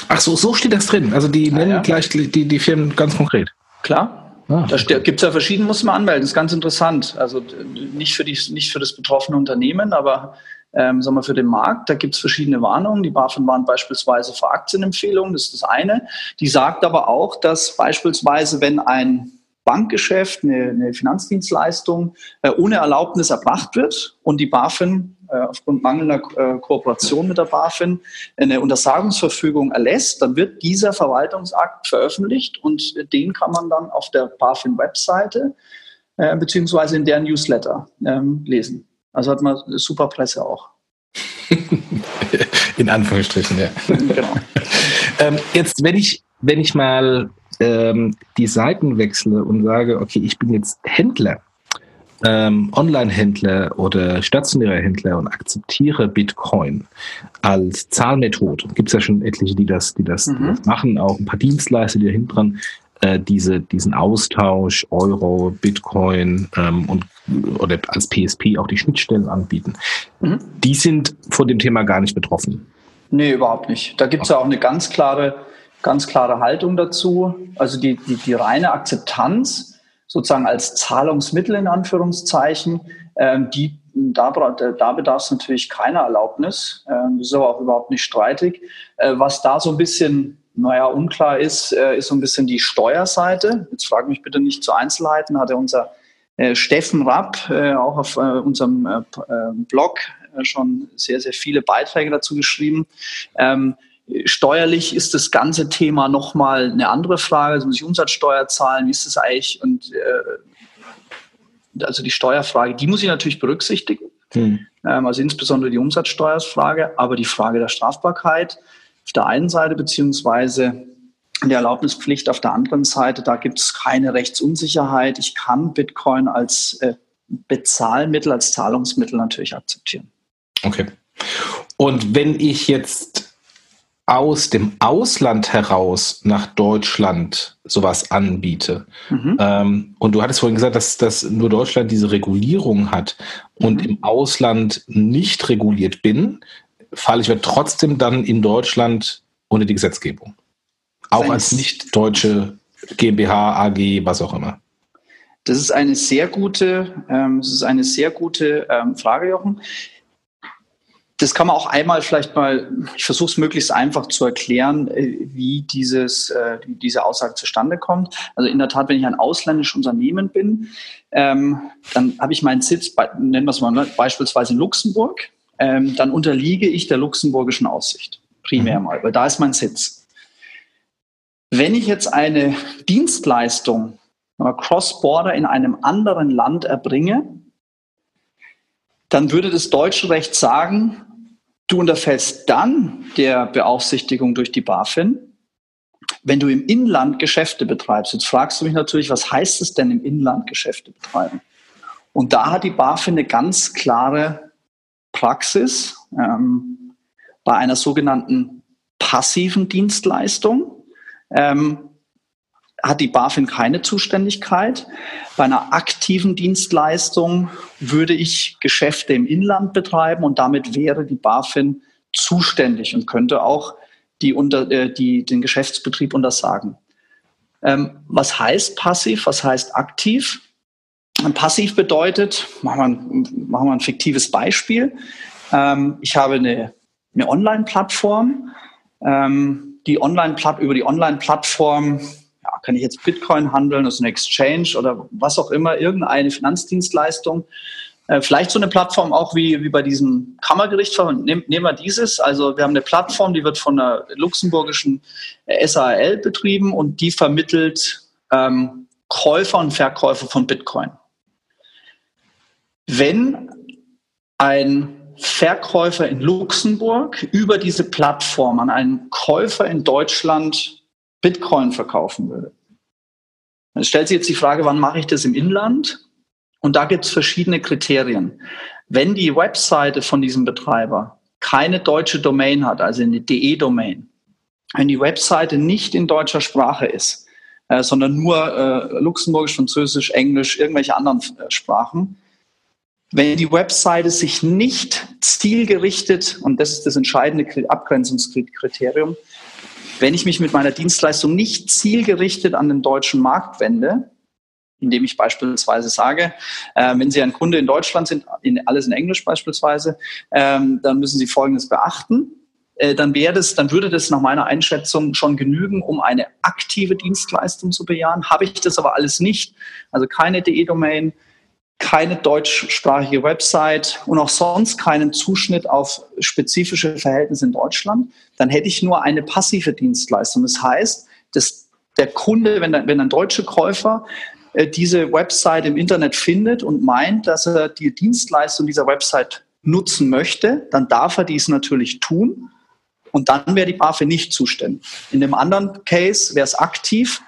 Ach so, so steht das drin. Also die nennen ja. gleich die, die Firmen ganz konkret. Klar. Ah, da gibt es ja verschiedene, muss man anmelden. Das ist ganz interessant. Also nicht für, die, nicht für das betroffene Unternehmen, aber ähm, sagen wir, für den Markt. Da gibt es verschiedene Warnungen. Die BaFin warnt beispielsweise vor Aktienempfehlungen, das ist das eine. Die sagt aber auch, dass beispielsweise, wenn ein Bankgeschäft, eine, eine Finanzdienstleistung äh, ohne Erlaubnis erbracht wird und die BaFin äh, aufgrund mangelnder äh, Kooperation mit der BaFin eine Untersagungsverfügung erlässt, dann wird dieser Verwaltungsakt veröffentlicht und den kann man dann auf der BaFin-Webseite äh, beziehungsweise in deren Newsletter ähm, lesen. Also hat man super Presse auch. In Anführungsstrichen, ja. Genau. ähm, jetzt, wenn ich, wenn ich mal ähm, die Seiten wechsle und sage, okay, ich bin jetzt Händler, ähm, Online-Händler oder stationärer Händler und akzeptiere Bitcoin als Zahlmethode. Gibt es ja schon etliche, die das, die das, mhm. die das machen, auch ein paar Dienstleister, die da hinten dran äh, diese, diesen Austausch Euro, Bitcoin ähm, und oder als PSP auch die Schnittstellen anbieten. Mhm. Die sind von dem Thema gar nicht betroffen. Nee, überhaupt nicht. Da gibt es ja auch eine ganz klare, ganz klare Haltung dazu. Also die, die, die reine Akzeptanz sozusagen als Zahlungsmittel in Anführungszeichen, ähm, die, da, da bedarf es natürlich keiner Erlaubnis. Ähm, das ist aber auch überhaupt nicht streitig. Äh, was da so ein bisschen naja, unklar ist, äh, ist so ein bisschen die Steuerseite. Jetzt frag mich bitte nicht zu Einzelheiten, hat er unser äh, Steffen Rapp äh, auch auf äh, unserem äh, äh, Blog schon sehr, sehr viele Beiträge dazu geschrieben. Ähm, steuerlich ist das ganze Thema nochmal eine andere Frage. Also muss ich Umsatzsteuer zahlen? Wie ist das eigentlich? Und also die Steuerfrage, die muss ich natürlich berücksichtigen. Hm. Ähm, also insbesondere die Umsatzsteuerfrage, aber die Frage der Strafbarkeit auf der einen Seite, beziehungsweise die Erlaubnispflicht auf der anderen Seite, da gibt es keine Rechtsunsicherheit. Ich kann Bitcoin als äh, Bezahlmittel, als Zahlungsmittel natürlich akzeptieren. Okay. Und wenn ich jetzt aus dem Ausland heraus nach Deutschland sowas anbiete. Mhm. Ähm, und du hattest vorhin gesagt, dass, dass nur Deutschland diese Regulierung hat und mhm. im Ausland nicht reguliert bin, falle ich trotzdem dann in Deutschland unter die Gesetzgebung. Auch als nicht deutsche GmbH, AG, was auch immer. Das ist eine sehr gute, ähm, das ist eine sehr gute ähm, Frage, Jochen. Das kann man auch einmal vielleicht mal, ich versuche es möglichst einfach zu erklären, äh, wie dieses, äh, diese Aussage zustande kommt. Also in der Tat, wenn ich ein ausländisches Unternehmen bin, ähm, dann habe ich meinen Sitz, bei, nennen wir es mal ne, beispielsweise in Luxemburg ähm, dann unterliege ich der luxemburgischen Aussicht. Primär mhm. mal, weil da ist mein Sitz. Wenn ich jetzt eine Dienstleistung cross-border in einem anderen Land erbringe, dann würde das deutsche Recht sagen, du unterfällst dann der Beaufsichtigung durch die BaFin, wenn du im Inland Geschäfte betreibst. Jetzt fragst du mich natürlich, was heißt es denn im Inland Geschäfte betreiben? Und da hat die BaFin eine ganz klare Praxis ähm, bei einer sogenannten passiven Dienstleistung ähm, hat die BaFin keine Zuständigkeit. Bei einer aktiven Dienstleistung würde ich Geschäfte im Inland betreiben und damit wäre die BaFin zuständig und könnte auch die unter, äh, die, den Geschäftsbetrieb untersagen. Ähm, was heißt passiv? Was heißt aktiv? Passiv bedeutet, machen wir ein, machen wir ein fiktives Beispiel. Ähm, ich habe eine, eine Online-Plattform. Ähm, die Online über die Online-Plattform ja, kann ich jetzt Bitcoin handeln, das ist eine Exchange oder was auch immer, irgendeine Finanzdienstleistung. Äh, vielleicht so eine Plattform auch wie, wie bei diesem Kammergericht. Nehmen, nehmen wir dieses. Also wir haben eine Plattform, die wird von der luxemburgischen SAL betrieben und die vermittelt ähm, Käufer und Verkäufer von Bitcoin. Wenn ein Verkäufer in Luxemburg über diese Plattform an einen Käufer in Deutschland Bitcoin verkaufen würde, dann stellt sich jetzt die Frage, wann mache ich das im Inland? Und da gibt es verschiedene Kriterien. Wenn die Webseite von diesem Betreiber keine deutsche Domain hat, also eine DE-Domain, wenn die Webseite nicht in deutscher Sprache ist, äh, sondern nur äh, Luxemburgisch, Französisch, Englisch, irgendwelche anderen äh, Sprachen, wenn die Webseite sich nicht zielgerichtet, und das ist das entscheidende Abgrenzungskriterium, wenn ich mich mit meiner Dienstleistung nicht zielgerichtet an den deutschen Markt wende, indem ich beispielsweise sage, äh, wenn Sie ein Kunde in Deutschland sind, in, alles in Englisch beispielsweise, ähm, dann müssen Sie Folgendes beachten. Äh, dann wäre das, dann würde das nach meiner Einschätzung schon genügen, um eine aktive Dienstleistung zu bejahen. Habe ich das aber alles nicht, also keine DE-Domain, keine deutschsprachige Website und auch sonst keinen Zuschnitt auf spezifische Verhältnisse in Deutschland, dann hätte ich nur eine passive Dienstleistung. Das heißt, dass der Kunde, wenn, wenn ein deutscher Käufer äh, diese Website im Internet findet und meint, dass er die Dienstleistung dieser Website nutzen möchte, dann darf er dies natürlich tun und dann wäre die BaFin nicht zuständig. In dem anderen Case wäre es aktiv,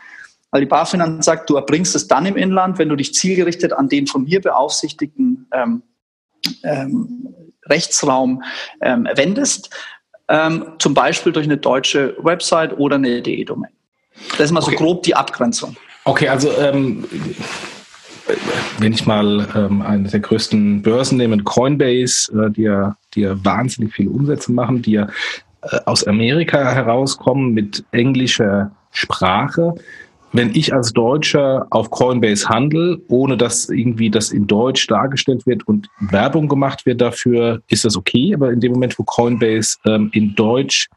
weil die BaFin sagt, du erbringst es dann im Inland, wenn du dich zielgerichtet an den von mir beaufsichtigten ähm, ähm, Rechtsraum ähm, wendest, ähm, zum Beispiel durch eine deutsche Website oder eine DE-Domain. Das ist mal okay. so grob die Abgrenzung. Okay, also ähm, wenn ich mal ähm, eine der größten Börsen nehme, Coinbase, äh, die, ja, die ja wahnsinnig viele Umsätze machen, die ja äh, aus Amerika herauskommen mit englischer Sprache, wenn ich als Deutscher auf Coinbase handle, ohne dass irgendwie das in Deutsch dargestellt wird und Werbung gemacht wird dafür, ist das okay. Aber in dem Moment, wo Coinbase ähm, in Deutsch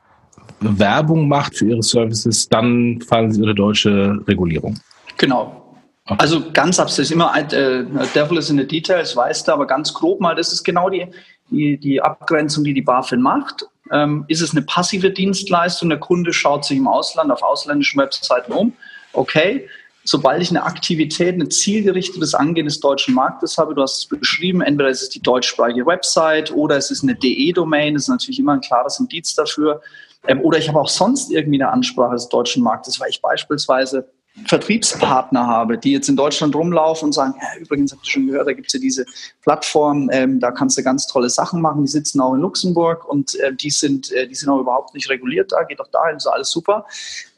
Werbung macht für ihre Services, dann fallen sie unter deutsche Regulierung. Genau. Okay. Also ganz abstrakt, immer äh, Devil is in the details, weißt du, aber ganz grob mal, das ist genau die, die, die Abgrenzung, die die BaFin macht. Ähm, ist es eine passive Dienstleistung? Der Kunde schaut sich im Ausland auf ausländischen Webseiten um okay, sobald ich eine Aktivität, ein zielgerichtetes Angehen des deutschen Marktes habe, du hast es beschrieben, entweder ist es die deutschsprachige Website oder es ist eine DE-Domain, das ist natürlich immer ein klares Indiz dafür. Ähm, oder ich habe auch sonst irgendwie eine Ansprache des deutschen Marktes, weil ich beispielsweise Vertriebspartner habe, die jetzt in Deutschland rumlaufen und sagen, ja, übrigens habt ihr schon gehört, da gibt es ja diese Plattform, ähm, da kannst du ganz tolle Sachen machen, die sitzen auch in Luxemburg und äh, die, sind, äh, die sind auch überhaupt nicht reguliert da, geht auch dahin, ist alles super.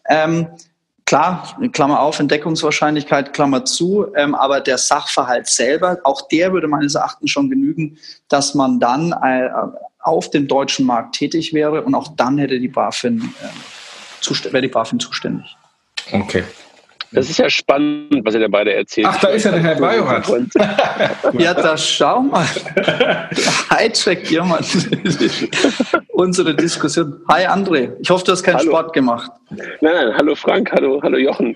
Ähm, Klar, Klammer auf, Entdeckungswahrscheinlichkeit, Klammer zu, ähm, aber der Sachverhalt selber, auch der würde meines Erachtens schon genügen, dass man dann äh, auf dem deutschen Markt tätig wäre und auch dann hätte die BaFin, äh, wäre die BaFin zuständig. Okay. Das ist ja spannend, was ihr da beide erzählt. Ach, da ist ja der Herr Bajorat. ja, da schau mal. Hightech jemand. Unsere Diskussion. Hi André, ich hoffe, du hast keinen hallo. Sport gemacht. Nein, nein, hallo Frank, hallo, hallo Jochen.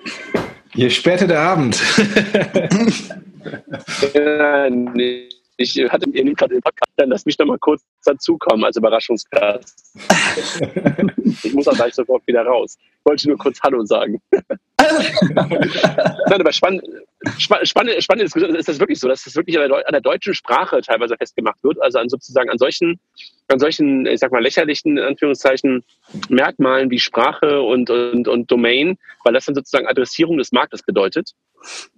Je später der Abend. ja, nee ich hatte mir gerade den Podcast, dann lass mich doch mal kurz dazukommen als Überraschungsgast. ich muss auch gleich sofort wieder raus. Ich wollte nur kurz Hallo sagen. Nein, aber spannend, spannend, spannend ist, ist das wirklich so, dass das wirklich an der, an der, deutschen Sprache teilweise festgemacht wird, also an sozusagen an solchen, an solchen, ich sag mal, lächerlichen, Anführungszeichen, Merkmalen wie Sprache und, und, und Domain, weil das dann sozusagen Adressierung des Marktes bedeutet.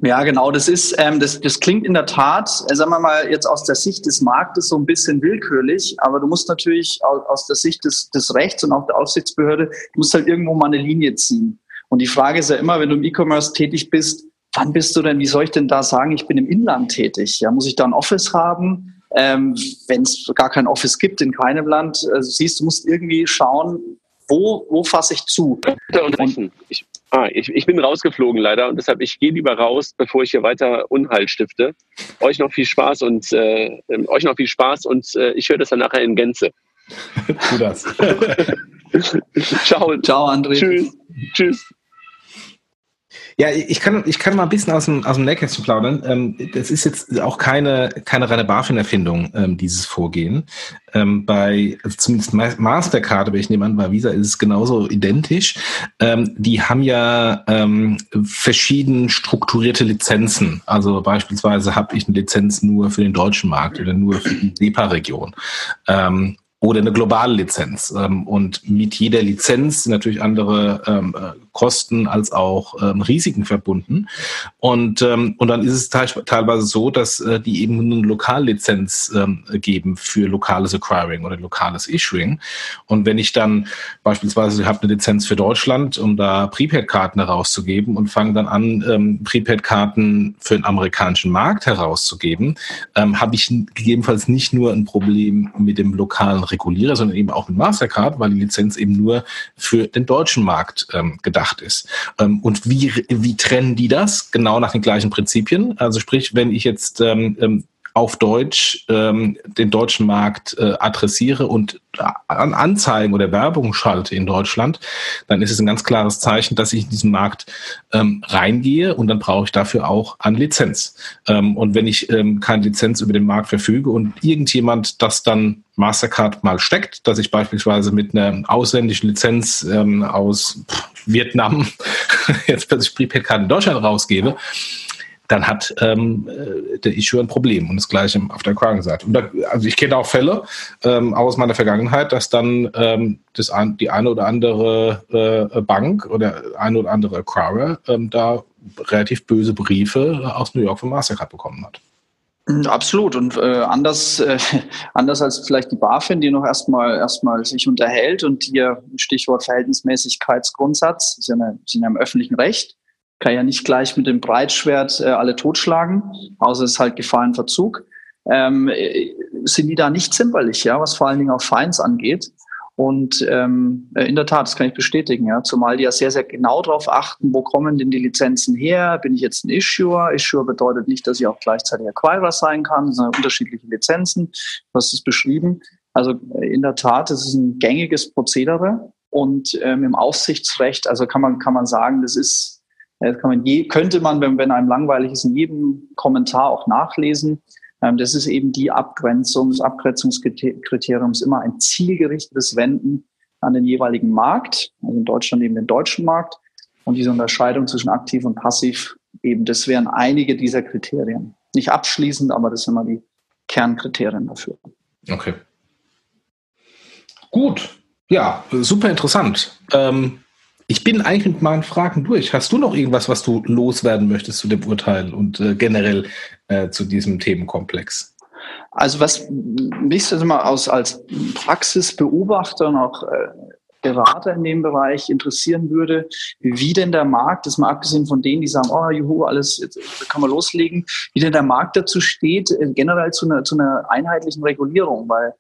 Ja, genau. Das ist, ähm, das, das klingt in der Tat, äh, sagen wir mal, jetzt aus der Sicht des Marktes so ein bisschen willkürlich, aber du musst natürlich aus, aus der Sicht des, des Rechts und auch der Aufsichtsbehörde, du musst halt irgendwo mal eine Linie ziehen. Und die Frage ist ja immer, wenn du im E-Commerce tätig bist, wann bist du denn, wie soll ich denn da sagen, ich bin im Inland tätig? Ja, muss ich da ein Office haben? Ähm, wenn es gar kein Office gibt in keinem Land, also siehst du, musst irgendwie schauen, wo, wo fasse ich zu? Und, ich, Ah, ich, ich bin rausgeflogen leider und deshalb ich gehe lieber raus, bevor ich hier weiter Unheil stifte. Euch noch viel Spaß und äh, ähm, euch noch viel Spaß und äh, ich höre das dann nachher in Gänze. tu das. Ciao. Ciao, André. Tschüss. Tschüss. Ja, ich kann, ich kann mal ein bisschen aus dem, aus dem Nähkästchen plaudern. Ähm, das ist jetzt auch keine, keine reine BaFin-Erfindung, ähm, dieses Vorgehen. Ähm, bei, also zumindest Mastercard, aber ich nehme an, bei Visa ist es genauso identisch. Die haben ja ähm, verschieden strukturierte Lizenzen. Also beispielsweise habe ich eine Lizenz nur für den deutschen Markt oder nur für die SEPA-Region. Oder eine globale Lizenz. Ähm, und mit jeder Lizenz sind natürlich andere ähm, äh, Kosten als auch ähm, Risiken verbunden. Und, und dann ist es teilweise so, dass äh, die eben eine Lokallizenz geben für lokales Acquiring oder lokales Issuing. Und wenn ich dann beispielsweise, habe eine Lizenz für Deutschland, um da Prepaid-Karten herauszugeben und fange dann an, Prepaid-Karten für den amerikanischen Markt herauszugeben, habe ich gegebenenfalls nicht nur ein Problem mit dem lokalen Regulierer, sondern eben auch mit Mastercard, weil die Lizenz eben nur für den deutschen Markt ähm, gedacht ist. Ähm, und wie, wie trennen die das? Genau nach den gleichen Prinzipien. Also sprich, wenn ich jetzt ähm, ähm auf Deutsch ähm, den deutschen Markt äh, adressiere und an Anzeigen oder Werbung schalte in Deutschland, dann ist es ein ganz klares Zeichen, dass ich in diesen Markt ähm, reingehe und dann brauche ich dafür auch eine Lizenz. Ähm, und wenn ich ähm, keine Lizenz über den Markt verfüge und irgendjemand das dann Mastercard mal steckt, dass ich beispielsweise mit einer ausländischen Lizenz ähm, aus Vietnam jetzt plötzlich Prepaid-Karten in Deutschland rausgebe, dann hat ähm, äh, der Issue ein Problem und das gleiche auf der Acquiring-Seite. Und da, also ich kenne auch Fälle ähm, aus meiner Vergangenheit, dass dann ähm, das ein, die eine oder andere äh, Bank oder eine oder andere Acquirer ähm, da relativ böse Briefe aus New York von Mastercard bekommen hat. Mm, absolut. Und äh, anders, äh, anders als vielleicht die BaFin, die noch erstmal erstmal sich unterhält und hier Stichwort Verhältnismäßigkeitsgrundsatz, sind ja, sind ja im öffentlichen Recht, kann ja nicht gleich mit dem Breitschwert äh, alle totschlagen, außer es ist halt Gefahrenverzug. Ähm, äh, sind die da nicht zimperlich, ja, was vor allen Dingen auch Feinds angeht. Und ähm, äh, in der Tat, das kann ich bestätigen, ja, zumal die ja sehr, sehr genau darauf achten, wo kommen denn die Lizenzen her? Bin ich jetzt ein Issuer? Issuer bedeutet nicht, dass ich auch gleichzeitig Acquirer sein kann, sind unterschiedliche Lizenzen. Was ist beschrieben? Also äh, in der Tat, es ist ein gängiges Prozedere und ähm, im Aufsichtsrecht, also kann man, kann man sagen, das ist das kann man je, könnte man, wenn, wenn einem langweilig ist, in jedem Kommentar auch nachlesen. Ähm, das ist eben die Abgrenzung, das Abgrenzungskriterium ist immer ein zielgerichtetes Wenden an den jeweiligen Markt, also in Deutschland eben den deutschen Markt. Und diese Unterscheidung zwischen aktiv und passiv, eben das wären einige dieser Kriterien. Nicht abschließend, aber das sind immer die Kernkriterien dafür. Okay. Gut. Ja, super interessant. Ähm, ich bin eigentlich mit meinen Fragen durch. Hast du noch irgendwas, was du loswerden möchtest zu dem Urteil und äh, generell äh, zu diesem Themenkomplex? Also was mich so immer aus, als Praxisbeobachter und auch äh, Berater in dem Bereich interessieren würde, wie denn der Markt, das mal abgesehen von denen, die sagen, oh juhu, alles jetzt kann man loslegen, wie denn der Markt dazu steht, äh, generell zu einer, zu einer einheitlichen Regulierung, weil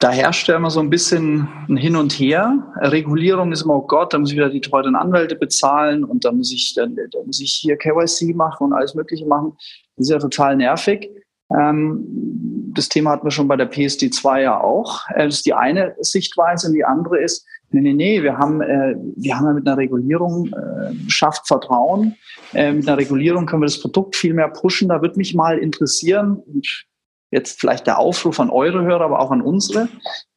da herrscht ja immer so ein bisschen ein Hin und Her. Regulierung ist immer, oh Gott, da muss ich wieder die teuren Anwälte bezahlen und da muss ich, dann, da muss ich hier KYC machen und alles Mögliche machen. Das ist ja total nervig. Ähm, das Thema hatten wir schon bei der PSD 2 ja auch. Äh, das ist die eine Sichtweise und die andere ist, nee, nee, nee, wir haben, äh, wir haben ja mit einer Regulierung äh, schafft Vertrauen. Mit einer Regulierung können wir das Produkt viel mehr pushen. Da würde mich mal interessieren, und jetzt vielleicht der Aufruf an eure Hörer, aber auch an unsere,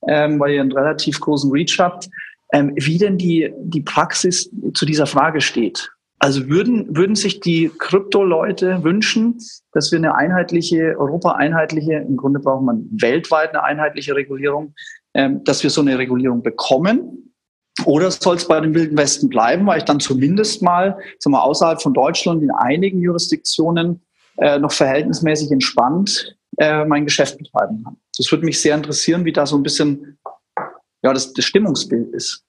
ähm, weil ihr einen relativ großen Reach habt, ähm, wie denn die, die Praxis zu dieser Frage steht. Also würden, würden sich die Krypto-Leute wünschen, dass wir eine einheitliche, Europa-einheitliche, im Grunde braucht man weltweit eine einheitliche Regulierung, ähm, dass wir so eine Regulierung bekommen? Oder soll es bei dem Wilden Westen bleiben, weil ich dann zumindest mal, sagen wir, außerhalb von Deutschland in einigen Jurisdiktionen äh, noch verhältnismäßig entspannt äh, mein Geschäft betreiben kann. Das würde mich sehr interessieren, wie da so ein bisschen ja, das, das Stimmungsbild ist.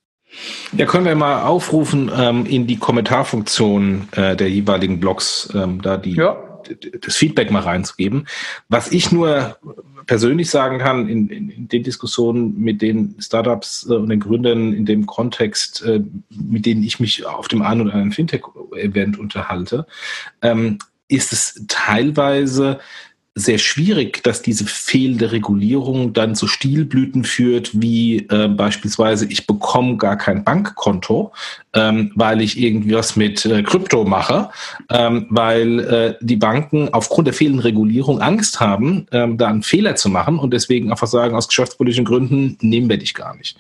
Ja, können wir mal aufrufen ähm, in die Kommentarfunktion äh, der jeweiligen Blogs, ähm, da die, ja. das Feedback mal reinzugeben. Was ich nur persönlich sagen kann, in, in, in den Diskussionen mit den Startups äh, und den Gründern in dem Kontext, äh, mit denen ich mich auf dem einen oder anderen Fintech-Event unterhalte, ähm, ist es teilweise sehr schwierig, dass diese fehlende Regulierung dann zu Stilblüten führt, wie äh, beispielsweise ich bekomme gar kein Bankkonto, ähm, weil ich irgendwie was mit äh, Krypto mache, ähm, weil äh, die Banken aufgrund der fehlenden Regulierung Angst haben, ähm, da einen Fehler zu machen und deswegen einfach sagen, aus geschäftspolitischen Gründen nehmen wir dich gar nicht.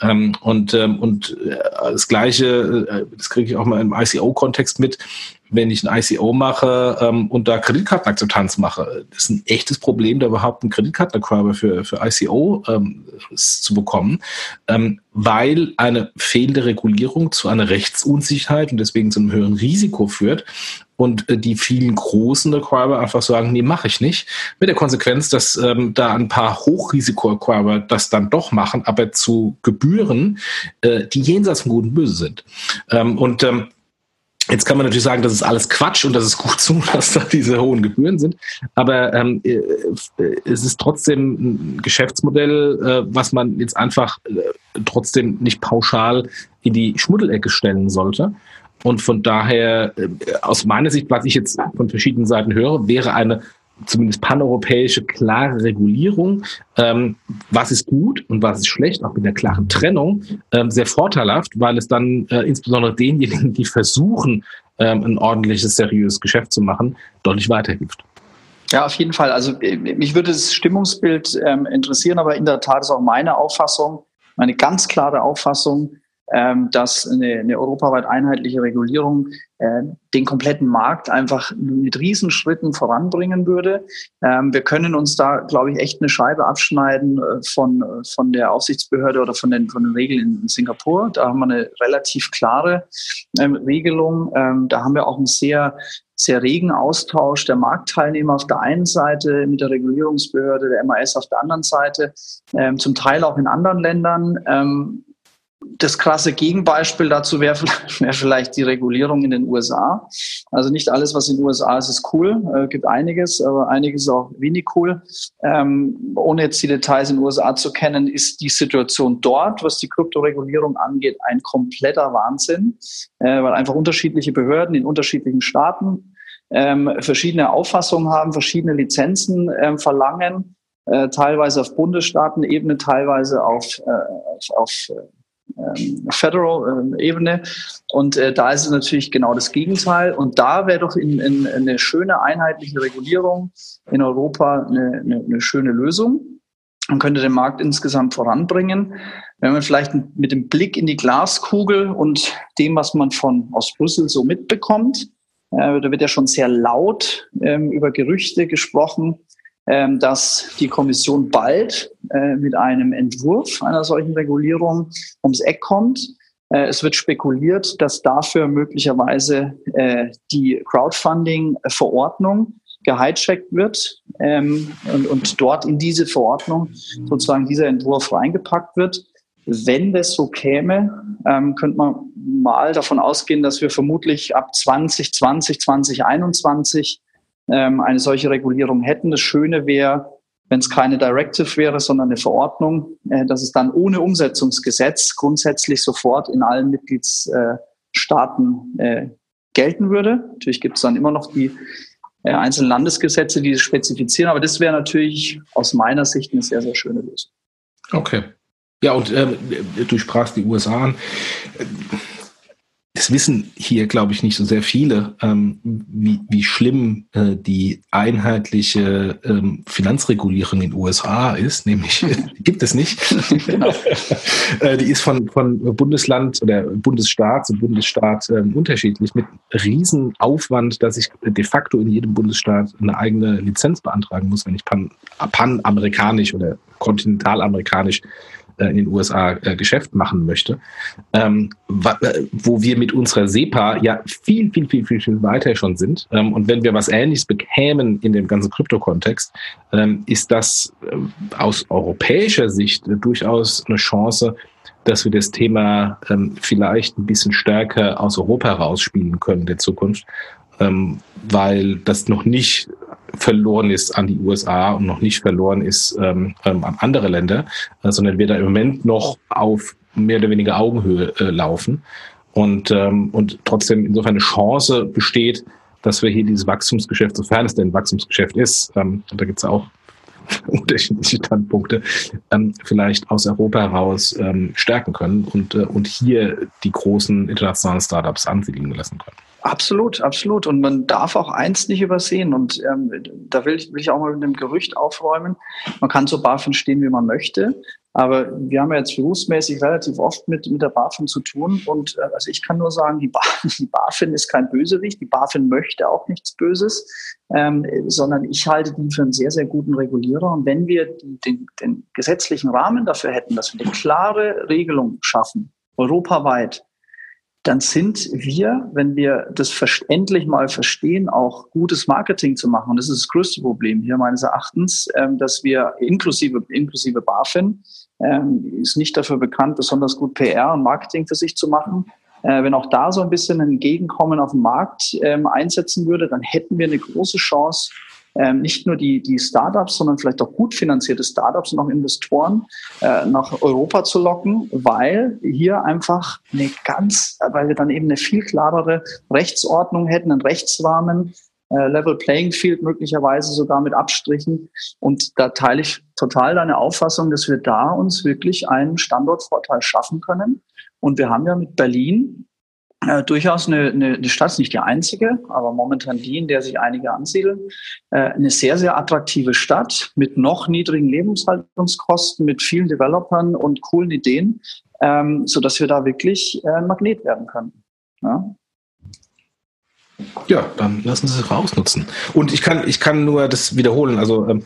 Ähm, und ähm, und äh, das Gleiche, äh, das kriege ich auch mal im ICO-Kontext mit, wenn ich ein ICO mache ähm, und da Kreditkartenakzeptanz mache. Das ist ein echtes Problem, da überhaupt einen Kreditkartenacquirer für, für ICO ähm, zu bekommen, ähm, weil eine fehlende Regulierung zu einer Rechtsunsicherheit und deswegen zu einem höheren Risiko führt und äh, die vielen großen Acquirer einfach sagen, nee, mache ich nicht. Mit der Konsequenz, dass ähm, da ein paar Hochrisiko-Acquirer das dann doch machen, aber zu Gebühren, äh, die jenseits von Gut und Böse sind. Ähm, und ähm, Jetzt kann man natürlich sagen, das ist alles Quatsch und das ist gut so, dass da diese hohen Gebühren sind. Aber ähm, äh, es ist trotzdem ein Geschäftsmodell, äh, was man jetzt einfach äh, trotzdem nicht pauschal in die Schmuddelecke stellen sollte. Und von daher, äh, aus meiner Sicht, was ich jetzt von verschiedenen Seiten höre, wäre eine zumindest paneuropäische klare Regulierung, ähm, was ist gut und was ist schlecht, auch mit der klaren Trennung, ähm, sehr vorteilhaft, weil es dann äh, insbesondere denjenigen, die versuchen, ähm, ein ordentliches, seriöses Geschäft zu machen, deutlich weiterhilft. Ja, auf jeden Fall. Also äh, mich würde das Stimmungsbild ähm, interessieren, aber in der Tat ist auch meine Auffassung, meine ganz klare Auffassung, dass eine, eine europaweit einheitliche Regulierung äh, den kompletten Markt einfach mit Riesenschritten voranbringen würde. Ähm, wir können uns da, glaube ich, echt eine Scheibe abschneiden äh, von, von der Aufsichtsbehörde oder von den, von den Regeln in Singapur. Da haben wir eine relativ klare ähm, Regelung. Ähm, da haben wir auch einen sehr sehr regen Austausch der Marktteilnehmer auf der einen Seite mit der Regulierungsbehörde, der MAS auf der anderen Seite, ähm, zum Teil auch in anderen Ländern. Das krasse Gegenbeispiel dazu wäre wär vielleicht die Regulierung in den USA. Also nicht alles, was in den USA ist, ist cool. Äh, gibt einiges, aber einiges ist auch wenig cool. Ähm, ohne jetzt die Details in den USA zu kennen, ist die Situation dort, was die Kryptoregulierung angeht, ein kompletter Wahnsinn, äh, weil einfach unterschiedliche Behörden in unterschiedlichen Staaten ähm, verschiedene Auffassungen haben, verschiedene Lizenzen ähm, verlangen, äh, teilweise auf Bundesstaatenebene, teilweise auf, äh, auf, auf äh, Federal-Ebene. Und äh, da ist es natürlich genau das Gegenteil. Und da wäre doch in, in, eine schöne einheitliche Regulierung in Europa eine, eine, eine schöne Lösung. Man könnte den Markt insgesamt voranbringen. Wenn man vielleicht mit dem Blick in die Glaskugel und dem, was man von aus Brüssel so mitbekommt, äh, da wird ja schon sehr laut ähm, über Gerüchte gesprochen, ähm, dass die Kommission bald äh, mit einem Entwurf einer solchen Regulierung ums Eck kommt. Äh, es wird spekuliert, dass dafür möglicherweise äh, die Crowdfunding-Verordnung gehijackt wird ähm, und, und dort in diese Verordnung sozusagen dieser Entwurf reingepackt wird. Wenn das so käme, ähm, könnte man mal davon ausgehen, dass wir vermutlich ab 2020, 2021 ähm, eine solche Regulierung hätten. Das Schöne wäre, wenn es keine Directive wäre, sondern eine Verordnung, äh, dass es dann ohne Umsetzungsgesetz grundsätzlich sofort in allen Mitgliedstaaten äh, gelten würde. Natürlich gibt es dann immer noch die äh, einzelnen Landesgesetze, die das spezifizieren, aber das wäre natürlich aus meiner Sicht eine sehr, sehr schöne Lösung. Okay. Ja, und ähm, du sprachst die USA an es wissen hier, glaube ich, nicht so sehr viele, ähm, wie, wie schlimm äh, die einheitliche ähm, Finanzregulierung in den USA ist, nämlich gibt es nicht. Genau. äh, die ist von, von Bundesland oder Bundesstaat zu Bundesstaat äh, unterschiedlich mit Riesenaufwand, dass ich de facto in jedem Bundesstaat eine eigene Lizenz beantragen muss, wenn ich pan, panamerikanisch oder kontinentalamerikanisch äh, in den USA äh, Geschäft machen möchte, ähm, äh, wo wir mit unserer SEPA ja viel, viel, viel, viel, viel weiter schon sind. Ähm, und wenn wir was Ähnliches bekämen in dem ganzen Krypto-Kontext, ähm, ist das äh, aus europäischer Sicht äh, durchaus eine Chance, dass wir das Thema vielleicht ein bisschen stärker aus Europa herausspielen können in der Zukunft, weil das noch nicht verloren ist an die USA und noch nicht verloren ist ähm, ähm, an andere Länder, äh, sondern wir da im Moment noch auf mehr oder weniger Augenhöhe äh, laufen und, ähm, und trotzdem insofern eine Chance besteht, dass wir hier dieses Wachstumsgeschäft, sofern es denn ein Wachstumsgeschäft ist, ähm, da gibt es auch unterschiedliche Standpunkte, ähm, vielleicht aus Europa heraus ähm, stärken können und, äh, und hier die großen internationalen Startups ansiedeln lassen können. Absolut, absolut. Und man darf auch eins nicht übersehen. Und ähm, da will ich, will ich auch mal mit dem Gerücht aufräumen. Man kann zur BaFin stehen, wie man möchte. Aber wir haben ja jetzt berufsmäßig relativ oft mit, mit der BaFin zu tun. Und äh, also ich kann nur sagen, die, BaFin, die BaFin ist kein Bösewicht. Die BaFin möchte auch nichts Böses, ähm, sondern ich halte die für einen sehr, sehr guten Regulierer. Und wenn wir den, den gesetzlichen Rahmen dafür hätten, dass wir eine klare Regelung schaffen, europaweit, dann sind wir, wenn wir das endlich mal verstehen, auch gutes Marketing zu machen. Und das ist das größte Problem hier meines Erachtens, ähm, dass wir inklusive, inklusive BaFin ähm, ist nicht dafür bekannt, besonders gut PR und Marketing für sich zu machen. Äh, wenn auch da so ein bisschen ein Gegenkommen auf dem Markt ähm, einsetzen würde, dann hätten wir eine große Chance, ähm, nicht nur die, die Startups, sondern vielleicht auch gut finanzierte Startups und auch Investoren äh, nach Europa zu locken, weil hier einfach eine ganz, weil wir dann eben eine viel klarere Rechtsordnung hätten, einen Rechtsrahmen, äh, Level Playing Field möglicherweise sogar mit Abstrichen. Und da teile ich total deine Auffassung, dass wir da uns wirklich einen Standortvorteil schaffen können. Und wir haben ja mit Berlin äh, durchaus eine, eine, eine Stadt, nicht die einzige, aber momentan die, in der sich einige ansiedeln, äh, eine sehr, sehr attraktive Stadt mit noch niedrigen Lebenshaltungskosten, mit vielen Developern und coolen Ideen, ähm, so dass wir da wirklich äh, ein Magnet werden können. Ja? Ja, dann lassen Sie es rausnutzen. Und ich kann, ich kann nur das wiederholen. Also ähm,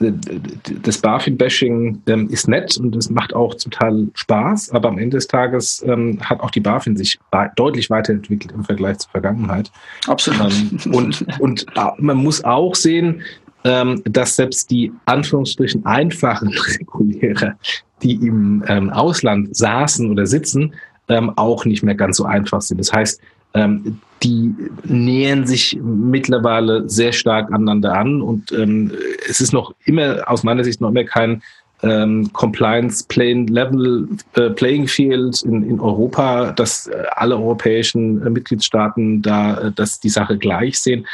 das BaFin-Bashing ähm, ist nett und es macht auch zum Teil Spaß, aber am Ende des Tages ähm, hat auch die BaFin sich deutlich weiterentwickelt im Vergleich zur Vergangenheit. Absolut. Ähm, und, und äh, man muss auch sehen, ähm, dass selbst die Anführungsstrichen einfachen Regulierer, die im ähm, Ausland saßen oder sitzen, ähm, auch nicht mehr ganz so einfach sind. Das heißt, ähm, die nähern sich mittlerweile sehr stark aneinander an und ähm, es ist noch immer, aus meiner Sicht, noch immer kein ähm, Compliance Plane Level äh, Playing Field in, in Europa, dass äh, alle europäischen äh, Mitgliedstaaten da äh, dass die Sache gleich sehen.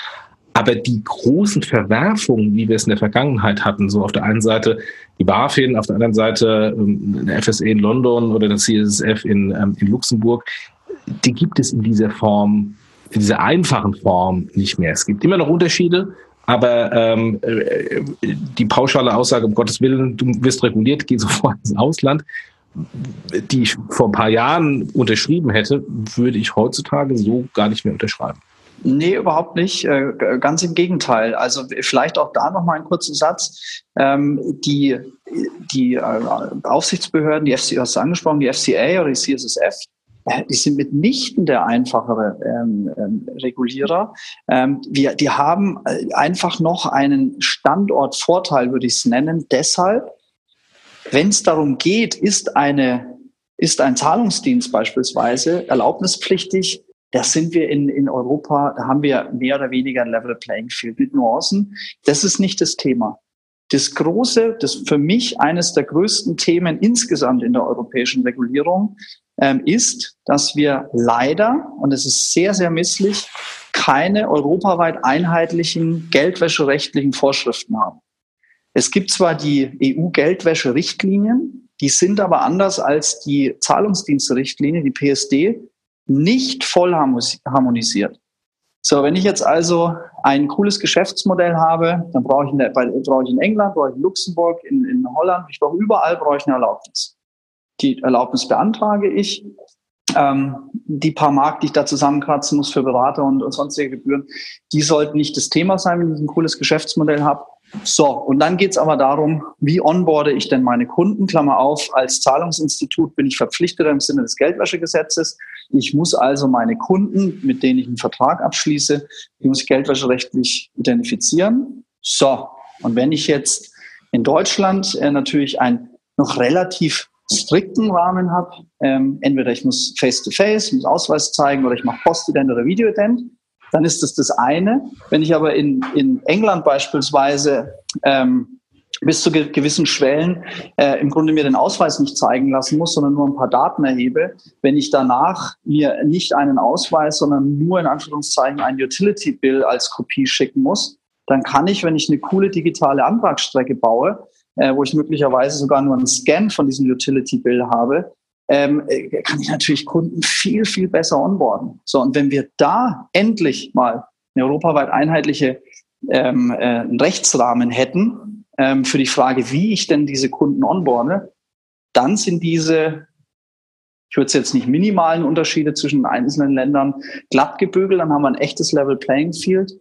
Aber die großen Verwerfungen, wie wir es in der Vergangenheit hatten, so auf der einen Seite die BaFin, auf der anderen Seite ähm, eine FSA in London oder das CSSF in, ähm, in Luxemburg, die gibt es in dieser Form, in dieser einfachen Form nicht mehr. Es gibt immer noch Unterschiede, aber ähm, äh, die pauschale Aussage, um Gottes Willen, du wirst reguliert, geh sofort ins Ausland, die ich vor ein paar Jahren unterschrieben hätte, würde ich heutzutage so gar nicht mehr unterschreiben. Nee, überhaupt nicht. Äh, ganz im Gegenteil. Also vielleicht auch da noch mal einen kurzen Satz. Ähm, die die äh, Aufsichtsbehörden, die FCA, hast du angesprochen, die FCA oder die CSSF, die sind mitnichten der einfachere ähm, ähm, Regulierer. Ähm, wir, die haben äh, einfach noch einen Standortvorteil, würde ich es nennen. Deshalb, wenn es darum geht, ist eine ist ein Zahlungsdienst beispielsweise erlaubnispflichtig, das sind wir in, in Europa, da haben wir mehr oder weniger ein Level Playing Field mit Nuancen. Das ist nicht das Thema. Das große, das für mich eines der größten Themen insgesamt in der europäischen Regulierung ähm, ist, dass wir leider, und es ist sehr, sehr misslich, keine europaweit einheitlichen geldwäscherechtlichen Vorschriften haben. Es gibt zwar die EU-Geldwäsche-Richtlinien, die sind aber anders als die Zahlungsdienste-Richtlinie, die PSD, nicht voll harmonisiert. So, wenn ich jetzt also ein cooles Geschäftsmodell habe, dann brauche ich, eine, brauche ich in England, brauche ich in Luxemburg, in, in Holland, ich brauche überall brauche ich eine Erlaubnis. Die Erlaubnis beantrage ich. Ähm, die paar Mark, die ich da zusammenkratzen muss für Berater und, und sonstige Gebühren, die sollten nicht das Thema sein, wenn ich ein cooles Geschäftsmodell habe. So, und dann geht's aber darum, wie onboarde ich denn meine Kunden? Klammer auf, als Zahlungsinstitut bin ich verpflichtet im Sinne des Geldwäschegesetzes. Ich muss also meine Kunden, mit denen ich einen Vertrag abschließe, die muss ich geldwäscherechtlich identifizieren. So, und wenn ich jetzt in Deutschland äh, natürlich einen noch relativ strikten Rahmen habe, ähm, entweder ich muss Face-to-Face, -face, muss Ausweis zeigen oder ich mache Postident oder Videoident, dann ist das das eine. Wenn ich aber in, in England beispielsweise ähm, bis zu gewissen Schwellen äh, im Grunde mir den Ausweis nicht zeigen lassen muss, sondern nur ein paar Daten erhebe. Wenn ich danach mir nicht einen Ausweis, sondern nur in Anführungszeichen ein Utility Bill als Kopie schicken muss, dann kann ich, wenn ich eine coole digitale Antragsstrecke baue, äh, wo ich möglicherweise sogar nur einen Scan von diesem Utility Bill habe, ähm, äh, kann ich natürlich Kunden viel, viel besser onboarden. So, und wenn wir da endlich mal eine europaweit einheitliche ähm, äh, Rechtsrahmen hätten ähm, für die Frage, wie ich denn diese Kunden onboarde, dann sind diese, ich würde es jetzt nicht minimalen Unterschiede zwischen einzelnen Ländern glatt gebügelt, dann haben wir ein echtes Level Playing Field.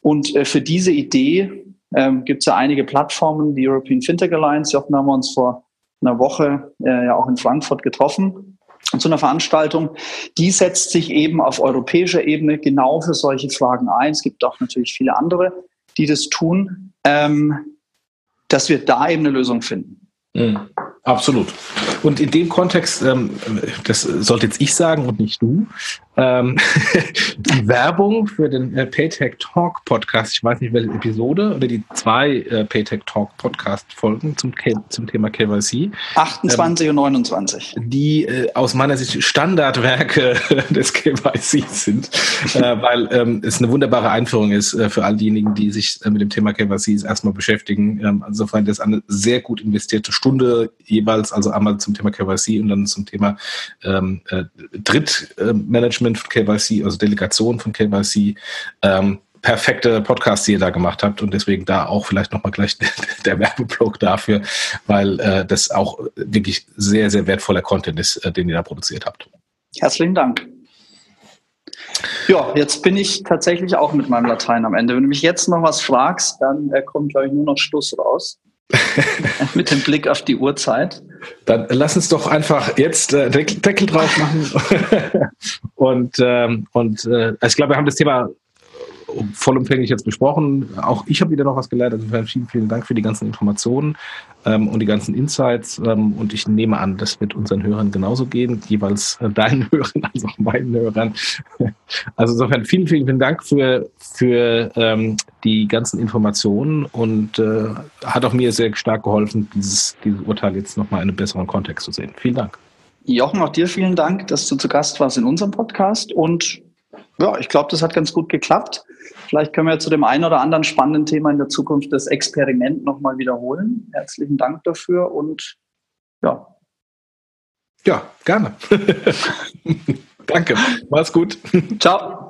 Und äh, für diese Idee ähm, gibt es ja einige Plattformen, die European Fintech Alliance, Jochen haben wir uns vor einer Woche äh, ja auch in Frankfurt getroffen zu einer Veranstaltung. Die setzt sich eben auf europäischer Ebene genau für solche Fragen ein. Es gibt auch natürlich viele andere, die das tun, ähm, dass wir da eben eine Lösung finden. Mhm. Absolut. Und in dem Kontext, ähm, das sollte jetzt ich sagen und nicht du, ähm, die Werbung für den äh, Paytech Talk Podcast, ich weiß nicht welche Episode, oder die zwei äh, Paytech Talk Podcast Folgen zum, zum Thema KYC. 28 ähm, und 29. Die äh, aus meiner Sicht Standardwerke des KYC sind, äh, weil ähm, es eine wunderbare Einführung ist äh, für all diejenigen, die sich äh, mit dem Thema KYC erstmal beschäftigen. Ähm, insofern das eine sehr gut investierte Stunde jeweils, also einmal zum Thema KYC und dann zum Thema ähm, äh, Drittmanagement von KYC, also Delegation von KYC. Ähm, perfekte Podcast, die ihr da gemacht habt und deswegen da auch vielleicht nochmal gleich der Werbeblock dafür, weil äh, das auch wirklich sehr, sehr wertvoller Content ist, äh, den ihr da produziert habt. Herzlichen Dank. Ja, jetzt bin ich tatsächlich auch mit meinem Latein am Ende. Wenn du mich jetzt noch was fragst, dann äh, kommt, glaube ich, nur noch Schluss raus. Mit dem Blick auf die Uhrzeit. Dann lass uns doch einfach jetzt äh, Deckel, Deckel drauf machen. und ähm, und äh, also ich glaube, wir haben das Thema vollumfänglich jetzt besprochen. Auch ich habe wieder noch was gelernt. Also vielen, vielen Dank für die ganzen Informationen ähm, und die ganzen Insights. Ähm, und ich nehme an, das wird unseren Hörern genauso gehen, jeweils äh, deinen Hörern als auch meinen Hörern. Also insofern vielen, vielen, vielen Dank für, für ähm, die ganzen Informationen und äh, hat auch mir sehr stark geholfen, dieses, dieses Urteil jetzt nochmal in einem besseren Kontext zu sehen. Vielen Dank. Jochen, auch dir vielen Dank, dass du zu Gast warst in unserem Podcast und ja, ich glaube, das hat ganz gut geklappt. Vielleicht können wir zu dem einen oder anderen spannenden Thema in der Zukunft das Experiment nochmal wiederholen. Herzlichen Dank dafür und ja. Ja, gerne. Danke. Mach's gut. Ciao.